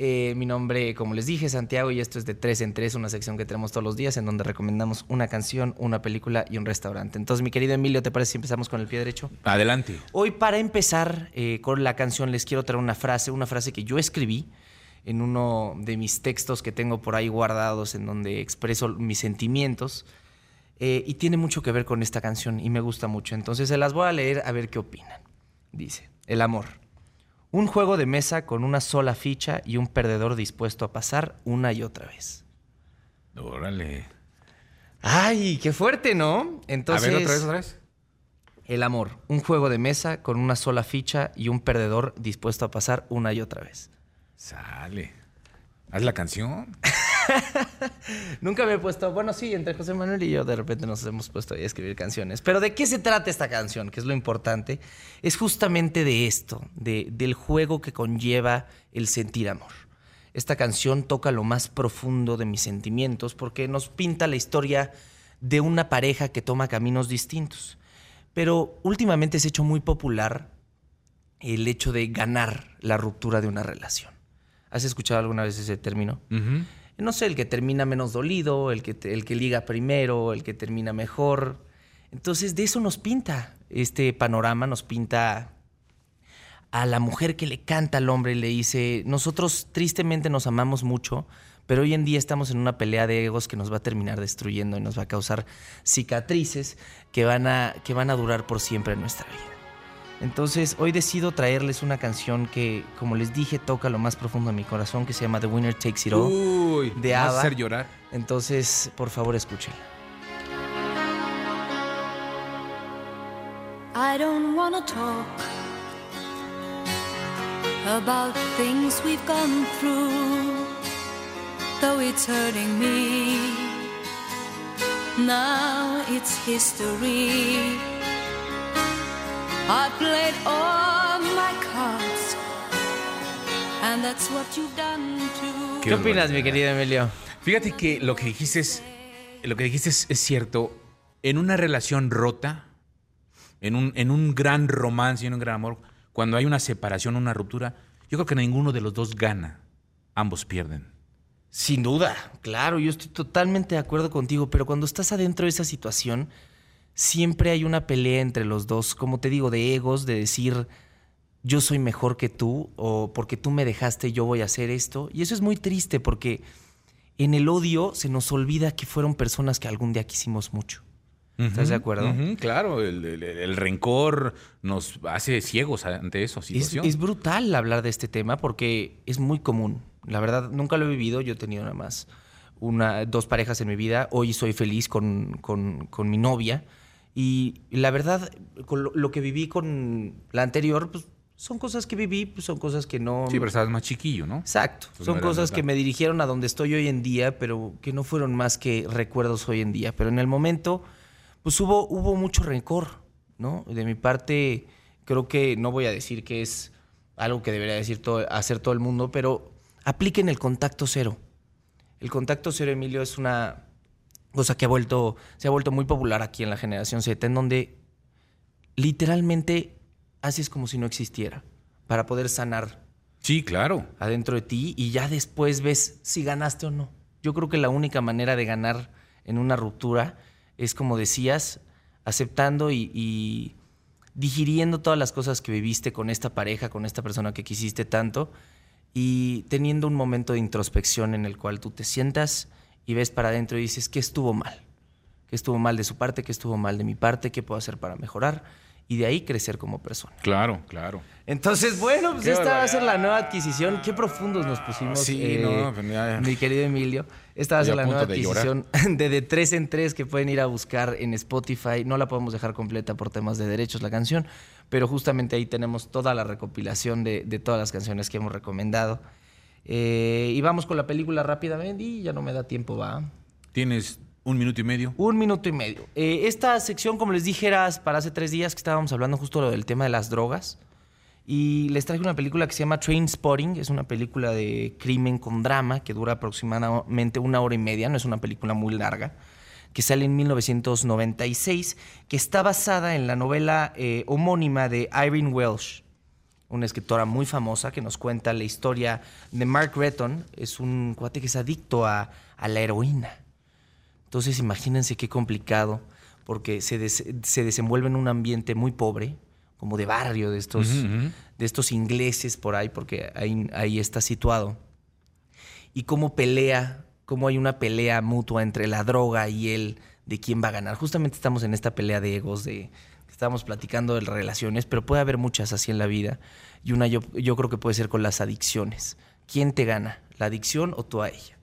Eh, mi nombre, como les dije, Santiago y esto es de tres en tres, una sección que tenemos todos los días en donde recomendamos una canción, una película y un restaurante. Entonces, mi querido Emilio, ¿te parece si empezamos con el pie derecho? Adelante. Hoy para empezar eh, con la canción les quiero traer una frase, una frase que yo escribí en uno de mis textos que tengo por ahí guardados en donde expreso mis sentimientos eh, y tiene mucho que ver con esta canción y me gusta mucho. Entonces se las voy a leer a ver qué opinan. Dice, el amor. Un juego de mesa con una sola ficha y un perdedor dispuesto a pasar una y otra vez. Órale. Ay, qué fuerte, ¿no? Entonces, a ver, otra vez, otra vez. El amor, un juego de mesa con una sola ficha y un perdedor dispuesto a pasar una y otra vez. Sale. Haz la canción. [laughs] [laughs] Nunca me he puesto, bueno, sí, entre José Manuel y yo de repente nos hemos puesto a escribir canciones. Pero ¿de qué se trata esta canción? Que es lo importante. Es justamente de esto, de, del juego que conlleva el sentir amor. Esta canción toca lo más profundo de mis sentimientos porque nos pinta la historia de una pareja que toma caminos distintos. Pero últimamente se ha hecho muy popular el hecho de ganar la ruptura de una relación. ¿Has escuchado alguna vez ese término? No sé, el que termina menos dolido, el que, el que liga primero, el que termina mejor. Entonces, de eso nos pinta este panorama, nos pinta a la mujer que le canta al hombre y le dice, nosotros tristemente nos amamos mucho, pero hoy en día estamos en una pelea de egos que nos va a terminar destruyendo y nos va a causar cicatrices que van a, que van a durar por siempre en nuestra vida. Entonces, hoy decido traerles una canción que, como les dije, toca lo más profundo de mi corazón, que se llama The Winner Takes It All. Uy, de ¿me vas a hacer llorar. Entonces, por favor, escúchenla. I don't wanna talk about things we've gone through, though it's hurting me. Now it's history. I played all my cards, and that's what you've done too. ¿Qué, opinas, mi querido Emilio? Fíjate que lo que dijiste es, lo que dijiste es, es cierto. En una relación rota, en un, en un gran romance y en un gran amor, cuando hay una separación, una ruptura, yo creo que ninguno de los dos gana. Ambos pierden. Sin duda, claro, yo estoy totalmente de acuerdo contigo, pero cuando estás adentro de esa situación, siempre hay una pelea entre los dos, como te digo, de egos, de decir, yo soy mejor que tú, o porque tú me dejaste, yo voy a hacer esto. Y eso es muy triste porque en el odio se nos olvida que fueron personas que algún día quisimos mucho. ¿Estás de acuerdo? Claro, el, el- el rencor nos hace ciegos ante eso. Es, es brutal hablar de este tema porque es muy común. La verdad, nunca lo he vivido. Yo he tenido nada más una, dos parejas en mi vida. Hoy soy feliz con, con- con mi novia. Y la verdad, con lo, lo que viví con la anterior, pues son cosas que viví, pues son cosas que no... Sí, pero estabas más chiquillo, ¿no? Exacto. Pues Son cosas que me dirigieron a donde estoy hoy en día, pero que no fueron más que recuerdos hoy en día. Pero en el momento, pues hubo, hubo mucho rencor, ¿no? De mi parte, creo que no voy a decir que es algo que debería decir todo, hacer todo el mundo, pero apliquen el contacto cero. El contacto cero, Emilio, es una cosa que ha vuelto, se ha vuelto muy popular aquí en la generación Z, en donde literalmente haces como si no existiera para poder sanar Sí, claro. adentro de ti y ya después ves si ganaste o no. Yo creo que la única manera de ganar en una ruptura es, como decías, aceptando y, y digiriendo todas las cosas que viviste con esta pareja, con esta persona que quisiste tanto y teniendo un momento de introspección en el cual tú te sientas y ves para adentro y dices, ¿qué estuvo mal? ¿Qué estuvo mal de su parte? ¿Qué estuvo mal de mi parte? ¿Qué puedo hacer para mejorar? Y de ahí crecer como persona. Claro, claro. Entonces, bueno, pues Qué esta va a ser la nueva adquisición. Qué profundos nos pusimos. Sí, eh, no, pues ya- mi querido Emilio. Esta va a ser la nueva llorar. adquisición [laughs] de de tres en tres que pueden ir a buscar en Spotify. No la podemos dejar completa por temas de derechos la canción, pero justamente ahí tenemos toda la recopilación de, de todas las canciones que hemos recomendado. Eh, y vamos con la película rápidamente y ya no me da tiempo, va. Tienes un minuto y medio. Un minuto y medio. Eh, esta sección, como les dije, era para hace tres días que estábamos hablando justo lo del tema de las drogas. Y les traje una película que se llama Train Spotting. Es una película de crimen con drama que dura aproximadamente una hora y media. No es una película muy larga. Que sale en 1996. Que está basada en la novela eh, homónima de Irene Welsh. Una escritora muy famosa que nos cuenta la historia de Mark Retton. Es un cuate que es adicto a, a la heroína. Entonces imagínense qué complicado, porque se, des- se desenvuelve en un ambiente muy pobre, como de barrio, de estos, de estos ingleses por ahí, porque ahí, ahí está situado. Y cómo pelea, cómo hay una pelea mutua entre la droga y él, de quién va a ganar. Justamente estamos en esta pelea de egos, de estamos platicando de relaciones, pero puede haber muchas así en la vida. Y una yo, yo creo que puede ser con las adicciones. ¿Quién te gana? ¿La adicción o tú a ella?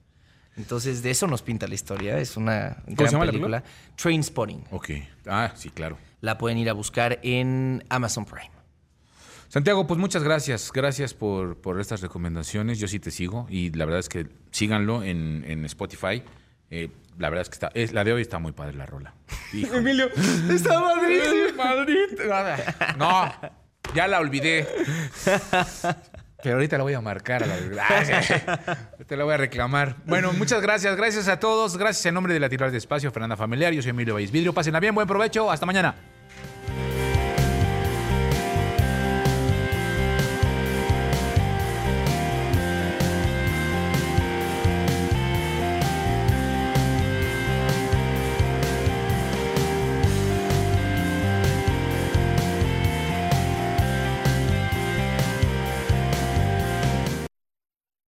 Entonces, de eso nos pinta la historia. Es una gran se llama la película. Train Spotting. Ok. Ah, sí, claro. La pueden ir a buscar en Amazon Prime. Santiago, pues muchas gracias. Gracias por, por estas recomendaciones. Yo sí te sigo y la verdad es que síganlo en, en Spotify. Eh, la verdad es que está, es, la de hoy está muy padre la rola. [laughs] Híjole. Emilio, está Madrid. [laughs] Madrid. No, ya la olvidé. Pero ahorita la voy a marcar a la sí. [laughs] Te la voy a reclamar. Bueno, muchas gracias. Gracias a todos. Gracias en nombre de la titular de espacio, Fernanda Familiar. Yo soy Emilio Vidrio. Pásenla bien. Buen provecho. Hasta mañana.